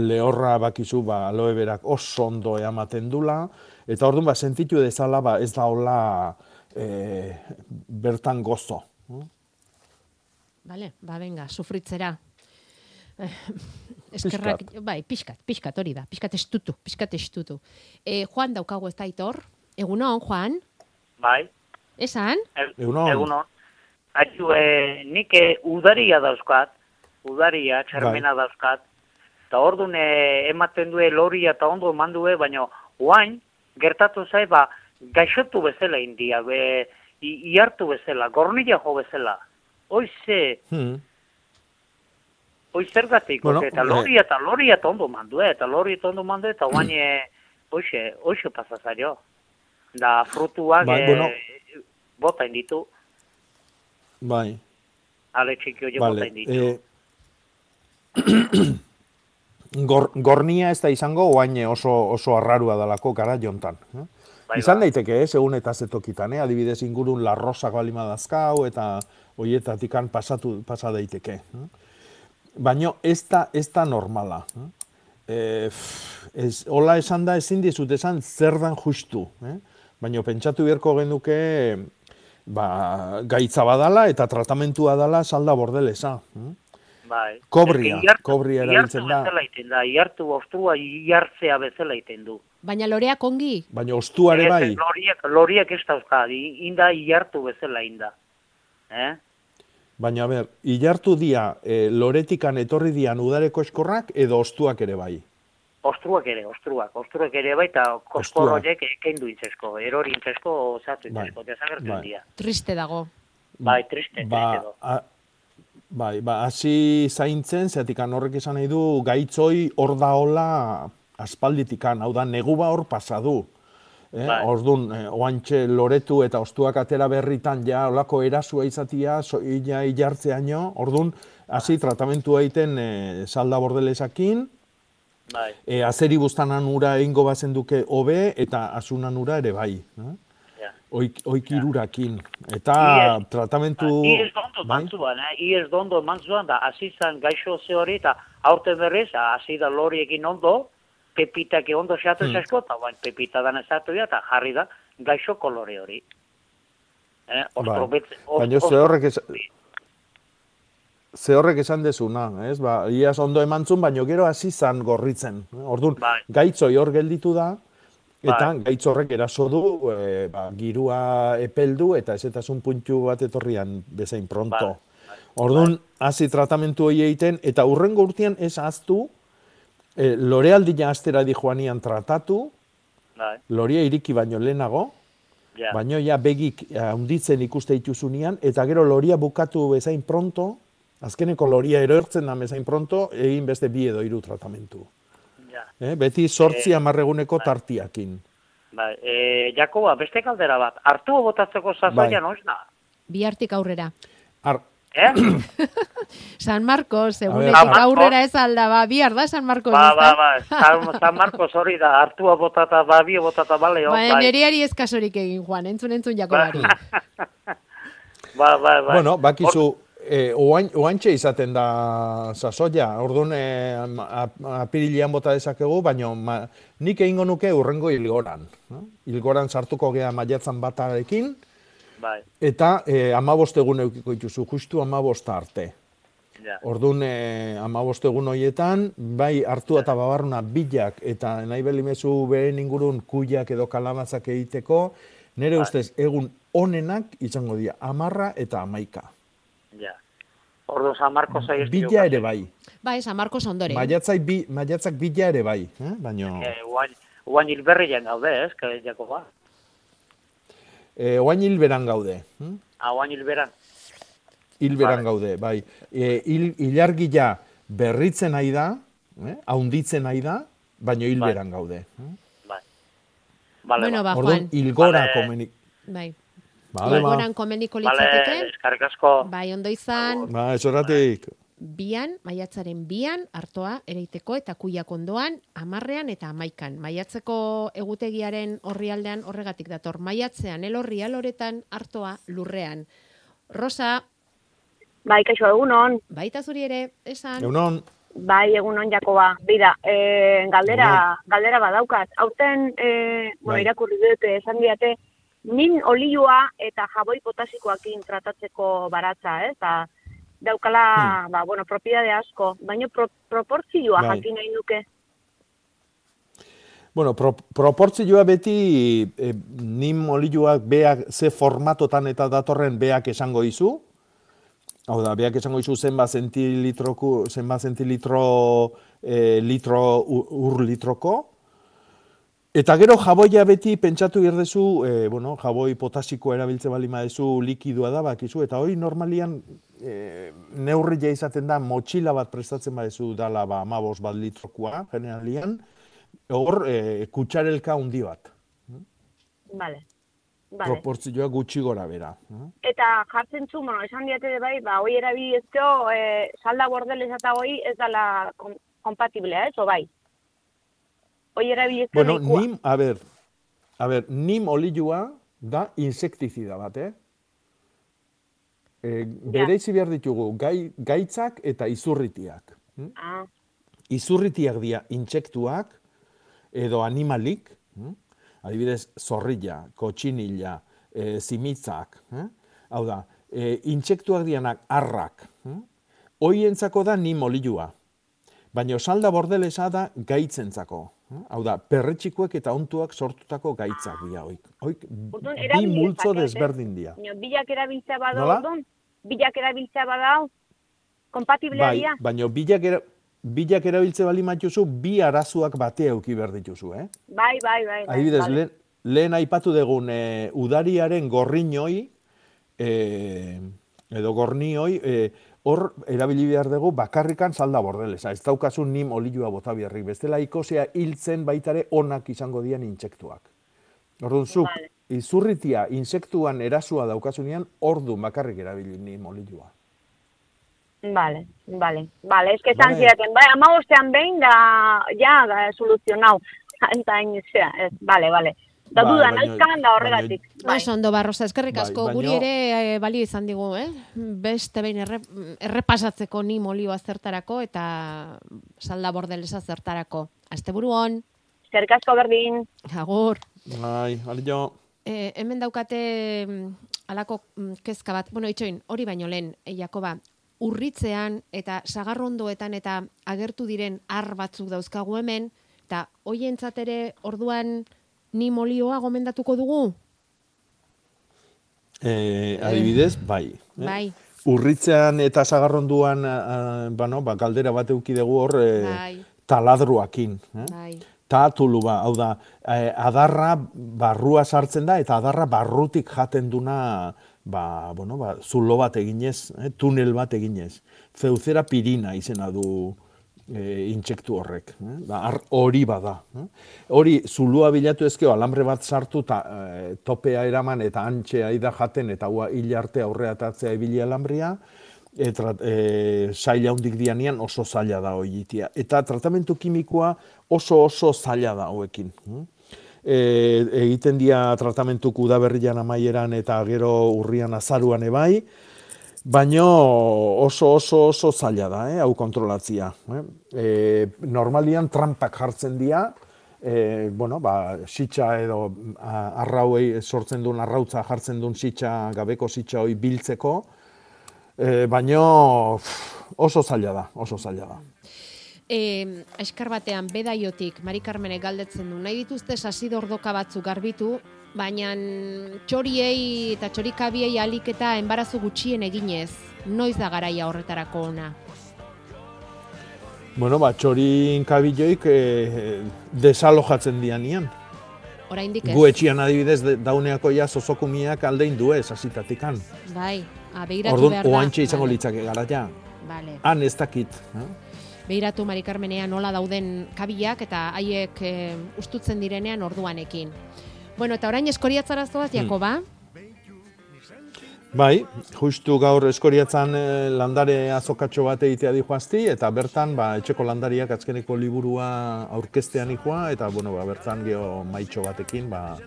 lehorra bakizu ba, aloe berak oso ondo ematen dula, eta orduan ba, sentitu dezala ba, ez da hola eh, bertan gozo. Vale, ba, venga, sufritzera. [laughs] Eskerrak, bai, pixkat, pixkat hori da, pixkat estutu, pixkat estutu. E, Juan daukagu ez da itor, egunon, Juan? Bai. Esan? Egunon. Egunon. Aizu, e, nik e, udaria dauzkat, udaria, txermena Bai. dauzkat, eta orduan e, ematen due loria eta ondo eman due, baina oain, gertatu zai, ba, gaixotu bezala india, be, i, iartu bezala, gornila jo bezala. Hoize, Hmm. hoi zergatik, Bueno, eta eh, loria eta loria eta ondo mandu, eta loria eta ondo mandu, eta oain, e, hoize, hoize pasazario. Da, frutuak, Bai, e, bueno. bota inditu, Bai, ale txiki bota vale. inditu. Eh, [clears throat] gor, gornia ez da izango, oain oso, oso arrarua dalako gara jontan. Eh? Bai, Izan daiteke, eh, segun eta zetokitan, eh? adibidez ingurun larrosak balima dazkau, eta hoietatikan pasatu, pasa daiteke. Eh? Baina ez da, ez da normala. Eh? Eh, pff, ez, hola esan da ezin dizut esan zer dan justu. Eh? Baina pentsatu beharko genuke ba, gaitza badala eta tratamentua dala salda bordelesa. Eh? Bai. Kobria, iartu- kobria erabiltzen iartu da. bezala iten da, iartu ostua iartzea bezala iten du. Baina loreak ongi? Baina ostuare Ez, bai. Loriak, loriak ez dauzka, inda iartu bezala inda. Eh? Baina, a ber, ilartu dia, e, loretikan etorri dian udareko eskorrak edo ostuak ere bai. Ostruak ere, ostruak, ostruak ere bai, eta koskor horiek kendu intzesko, erori intzesko, Bai, intzesko, desagertu bai. dira. Triste dago. Bai, triste, Ba, triste do. a, bai, ba, hasi zaintzen, zeatik horrek esan nahi du, gaitzoi hor da hola aspalditikan, hau da, neguba hor pasadu. Eh? Bai. Orduan, eh, oantxe loretu eta ostuak atera berritan ja olako erasua izatia, soia ilartzeaino, orduan, hasi tratamentu egiten eh, salda bordelesakin, Bai. E, azeri bustanan ura egingo bazen duke hobe eta asunan ura ere bai. Eh? Oik, oik irurakin. Eta Iez- tratamentu... Iez dondo bai? mantzuan, eh? Iez dondo mantzuan da, hasi zan gaixo ze hori, eta aurten berriz, hasi da loriekin ondo, pepitak ondo xatu Hmm. zasko, eta bain pepita dan ezatu eta jarri da gaixo kolore hori. Eh? Ostro Bai. os- Baina ze horrek, ez, ze horrek esan dezuna, ez? Ba, iaz ondo emantzun, baino gero hasi zan gorritzen. Orduan, Bai. gaitzoi hor gelditu da, eta Bai. gaitz horrek eraso du, e, ba, girua epeldu eta ezetasun puntu bat etorrian bezain pronto. Bai. Orduan, hasi tratamentu hori egiten, eta urrengo urtean ez aztu, e, lorealdia astera di joanian tratatu, Bai, loria iriki baino lehenago, ja. baino ja begik handitzen ikuste dituzunean, eta gero loria bukatu bezain pronto, azkeneko loria erortzen da bezain pronto, egin beste bi edo hiru tratamentu. Ja. Eh? Beti sortzi Eh, amarreguneko tartiakin. Bai, e, Jakoba, beste kaldera bat, hartu botatzeko sasoia Bai. da? Bihartik aurrera. Ar, Eh? [coughs] San Marcos, egunetik aurrera ez alda, ba, bihar da San Marcos, Ba, ba, ba, San, San Marcos hori da, hartua botata, babio botata, bale, hon, Ba, bai. neriari eskasorik egin, Juan, entzun entzun Jakobari. [laughs] Ba, ba, ba. Bueno, bakizu, oain, oaintxe izaten da sasoia, orduan ap- apirilean bota dezakegu, baina ma, nik egingo nuke urrengo hilgoran. No? Hilgoran sartuko gea maiatzan batarekin, Bai, eta eh, amabost egun eukiko dituzu, justu amabost arte. ja. Orduan, eh, amabost egun horietan, bai hartu eta babarruna bilak eta nahi belimezu beren ingurun kuiak edo kalabazak egiteko, nire Bai. ustez egun onenak izango dira, amarra eta amaika. Ja. Ordo San Marcos ahi ez Bila ere bai. Bai, San Marcos ondoren. Maiatzak, bi, maiatzak bila ere bai, eh? baina... Eh, uain hilberrian gaude, ez, que Jakoba? E, oain hilberan gaude. Hm? Hauain hilberan. Hilberan gaude, bai. E, hil, ilargia berritzen nahi da, eh? haunditzen nahi da, baino hilberan gaude. hm? Bai. Vale, Bueno, ba, Orduan, Juan. hilgora Vale. komenik. Bai. Vale, ba. Ilgoran komeniko Vale, litzateke. eskarrik asko. Bai, ondo izan. Ba, esoratik. bian, maiatzaren bian, hartoa ereiteko eta kuiak ondoan, amarrean eta amaikan. Maiatzeko egutegiaren horrialdean horregatik dator. Maiatzean, elorri aloretan, hartoa lurrean. Rosa, Bai, kaixo, egunon. baita zuri ere, esan. Egunon. Bai, egunon Jakoba. Bira, e, galdera, galdera badaukat. Aurten, e, bueno, Bai. irakurri dut, eh, esan diate, min olioa eta jaboi potasikoakin tratatzeko baratza, ez? Eta daukala, ba, bueno, propiedade asko, baina pro, proportzioa Bai. jakin nahi nuke. Bueno, pro, proportzioa beti e, nim olioak beak ze formatotan eta datorren beak esango izu. Hau da, beak esango izu zenba zentilitro, zenba zentilitro e, litro u- ur litroko. Eta gero jaboia beti pentsatu irdezu, e, bueno, jaboi potasikoa erabiltze bali madezu likidua da bakizu, eta hori normalian e, neurria izaten da motxila bat prestatzen badezu dala ba, amabos bat litrokoa, generalian, hor e, kutsarelka handi bat, Vale. Vale. proportzioa gutxi gora bera. Eta jartzen zu, bueno, esan diate ere bai, ba, hoi erabili ezkeo, e, salda bordelez eta hoi ez dala kom, kompatiblea, ez, o bai? Hoi erabili ezkeo Bueno, nahikoa. nim, a ber, a ber, nim olioa da insektizida bat, eh? E, bereizi behar ditugu gai, gaitzak eta izurritiak. hm? Ah, Izurritiak dira intsektuak edo animalik, hm? adibidez, zorrilla, kotxinilla, e, zimitzak, eh? hau da, e, intsektuak dianak arrak, hm? hoientzako da nim olioa, baina salda bordelesa da gaitzentzako. Hm? Hau da, perretxikuek eta ontuak sortutako gaitzak dira hoik. Hoik Orduan, bi multzo desberdin dira. Bilak erabiltzea badau, Nola? orduan? Bilak erabiltzea badau? Kompatiblea Bai, dira? baina bilak, era, bilak erabiltze bali matuzu, bi arazuak batea euki behar dituzu, eh? Bai, bai, bai. bai, Adibidez, vale. lehen, lehen aipatu dugun e, udariaren gorriñoi, e, edo gornioi, e, hor erabili behar dugu bakarrikan salda bordelesa. Ez daukazu nim olioa bota biharrik. Bestela ikosea hiltzen baitare onak izango dian intsektuak. Orduan, zuk, izurritia insektuan erasua daukasunean, ordu bakarrik erabili nim olioa. Vale, vale. Vale, es que esan Vale. zidaten, bai, ama behin da, ja, da, soluzionau. [laughs] Eta hain, ez, vale, vale. Da Bai, duda, baina- naizkan da horregatik. Bai. Ondo barroza, eskerrik Bai, asko, baino- guri ere eh, balio izan digu, eh? Beste behin erre, errepasatzeko ni molioa zertarako eta salda bordelesa zertarako. Asteburu on. Eskerrik asko berdin. Agur. Bai, alio. E, hemen daukate mm, alako mm, kezka bat, bueno, itxoin, hori baino lehen, e, Jakoba, urritzean eta sagarrondoetan eta agertu diren ar batzuk dauzkagu hemen, eta hoientzat ere orduan ni molioa gomendatuko dugu? E, adibidez, bai. eh? Bai. Urritzean eta sagarronduan, uh, bueno, ba, galdera bat euki dugu hor, e, Bai. taladruakin. Eh? Bai. Tatulu ba, hau da, eh, adarra barrua sartzen da, eta adarra barrutik jaten duna, ba, bueno, ba, zulo bat eginez, eh, tunel bat eginez. Zeuzera pirina izena du e, intsektu horrek. Eh? Ba, ar- hori bada. Eh? Hori, zulua bilatu ezkeo, alambre bat sartu, ta, eh, topea eraman, eta antxea ida jaten, eta hua hil arte aurreatatzea ibili alambria, eta e, zaila hundik dianean oso zaila da hoiitia. Eta tratamentu kimikoa oso oso zaila da hauekin. hm? E, egiten dia tratamentuk udaberrian amaieran eta gero urrian azaruan ebai, baino oso oso oso zaila da, eh, hau kontrolatzia. Eh? E, normalian trampak jartzen dira, e, bueno, ba, sitxa edo arrauei sortzen duen arrautza jartzen duen sitxa, gabeko sitxa hoi biltzeko, e, baino pff, oso zaila da, oso zaila da. E, eskar batean bedaiotik Mari Carmenek galdetzen du. Nahi dituzte sasidordoka batzuk garbitu, baina txoriei eta txorikabiei alik eta enbarazu gutxien eginez. Noiz da garaia horretarako ona? Bueno, ba, txorin kabiloik e, desalojatzen dianian. Oraindik ez. Gu etxian adibidez de- dauneako ja zozokumiak aldein du ez, hasitatikan. Bai, a, behiratu Orduan, behar da. oantxe izango Vale, litzake gara ja. Vale. Han ez dakit. eh? Behiratu Mari Carmenea nola dauden kabilak eta haiek e, ustutzen direnean orduanekin. Bueno, eta orain eskoriatzara zoaz, Hmm. Jakoba? Bai, justu gaur eskoriatzan eh, landare azokatxo bat egitea dihoazti, eta bertan, ba, etxeko landariak azkeneko liburua aurkeztean ijoa, eta, bueno, ba, bertan geho maitxo batekin, ba,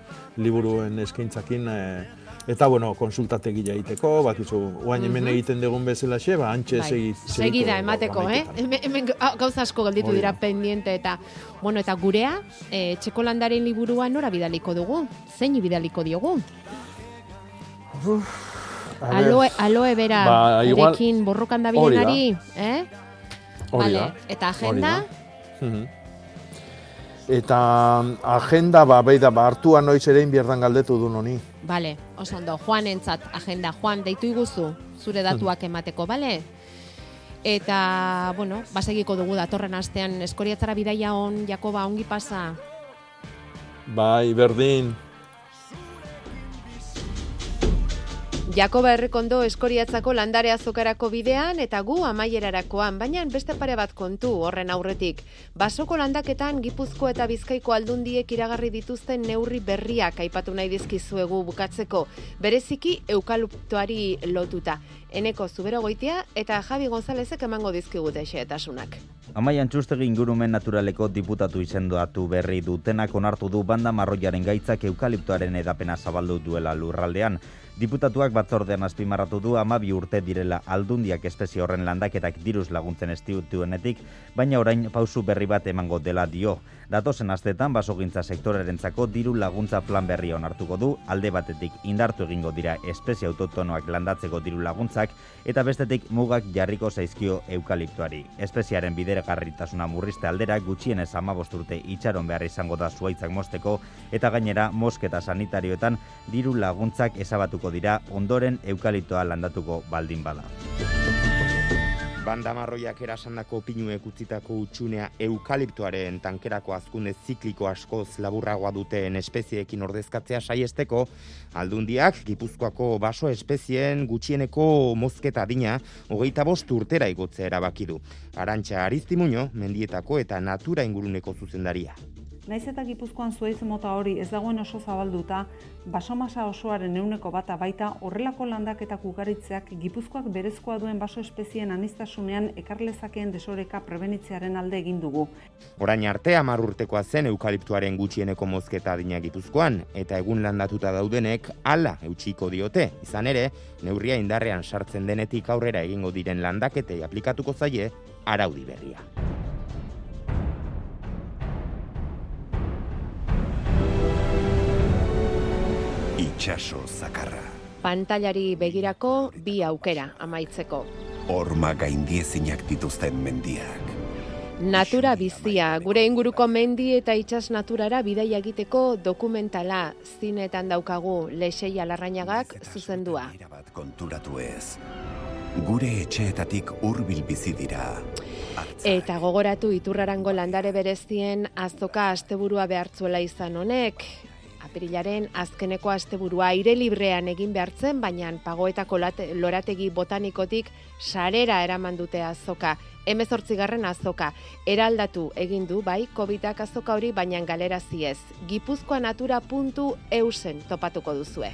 liburuen eskaintzakin, eh, eta, bueno, konsultategi egiteko, bakizu, guain hemen Mhm. egiten dugun bezala xe, ba, antxe Bai, segi, Segida emateko, eh? Hemen, hemen gauza asko gelditu Hori dira pendiente eta bueno, eta gurea, eh, etxeko landaren liburua nora bidaliko dugu? Zein bidaliko diogu? Ber, Aloe, aloe bera Ba, igual- erekin borrokan da. dabilenari, eh? Hori Vale, Eta agenda? da. Mhm. Eta agenda, ba, beida, ba, hartua noiz ere inbierdan galdetu du noni. Vale, oso ondo, Juan entzat agenda. Juan, deitu iguzu, zure datuak emateko, bale? Eta, bueno, basegiko dugu datorren astean eskoriatzara bidaia on, Jakoba, ongi pasa. Bai, berdin. Jakoba Errekondo eskoriatzako landare azokarako bidean eta gu amaierarakoan, baina beste pare bat kontu horren aurretik. Basoko landaketan Gipuzko eta Bizkaiko aldundiek iragarri dituzten neurri berriak aipatu nahi dizkizuegu bukatzeko, bereziki eukaliptoari lotuta. Eneko zubero goitia eta Javi Gonzalezek emango dizkigute xehetasunak. Amaian txustegi ingurumen naturaleko diputatu izendoatu berri dutenak onartu du banda marroiaren gaitzak eukaliptoaren edapena zabaldu duela lurraldean. Diputatuak batzordean azpimarratu du amabi urte direla aldundiak espezie horren landaketak diruz laguntzen estiutuenetik, baina orain pausu berri bat emango dela dio. Datozen astetan basogintza sektorerentzako diru laguntza plan berria onartuko du, alde batetik indartu egingo dira espezie autotonoak landatzeko diru laguntzak, eta bestetik mugak jarriko zaizkio eukaliptoari. Espeziaren bideragarritasuna murrizte aldera gutxienez amabost urte itxaron behar izango da zuaitzak mosteko, eta gainera mosketa sanitarioetan diru laguntzak ezabatuko dira ondoren eukaliptoa landatuko baldin bada. Banda marroiak erasandako pinuek utzitako utxunea eukaliptoaren tankerako azkunde zikliko askoz laburragoa duten espezieekin ordezkatzea saiesteko, aldundiak Gipuzkoako baso espezieen gutxieneko mozketa adina hogeita bost urtera igotzea erabaki du. Arantxa Aristimuño, mendietako eta natura inguruneko zuzendaria. Naiz eta Gipuzkoan zuaiz mota hori ez dagoen oso zabalduta, basomasa osoaren euneko bata baita horrelako landaketak ugaritzeak Gipuzkoak berezkoa duen baso espezien anistasunean ekarlezakeen desoreka prebenitzearen alde egin dugu. Orain arte hamar urtekoa zen eukaliptuaren gutxieneko mozketa adina Gipuzkoan eta egun landatuta daudenek hala eutxiko diote. Izan ere, neurria indarrean sartzen denetik aurrera egingo diren landaketei aplikatuko zaie araudi berria. Itxaso zakarra. Pantailari begirako bi aukera amaitzeko. Horma gaindiezinak dituzten mendiak. Natura bizia, gure inguruko mendi eta itsas naturara bidaia egiteko dokumentala zinetan daukagu Lexei Alarrañagak zuzendua. Bat konturatu ez. Gure etxeetatik hurbil bizi dira. Eta gogoratu iturrarango landare berezien azoka asteburua behartzuela izan honek, apirilaren azkeneko asteburua aire librean egin behartzen, baina pagoetako lorategi botanikotik sarera eraman dute azoka. Hemezortzigarren azoka, eraldatu egin du bai covidak azoka hori, baina galerazi ez. Gipuzkoa natura puntu eusen topatuko duzue.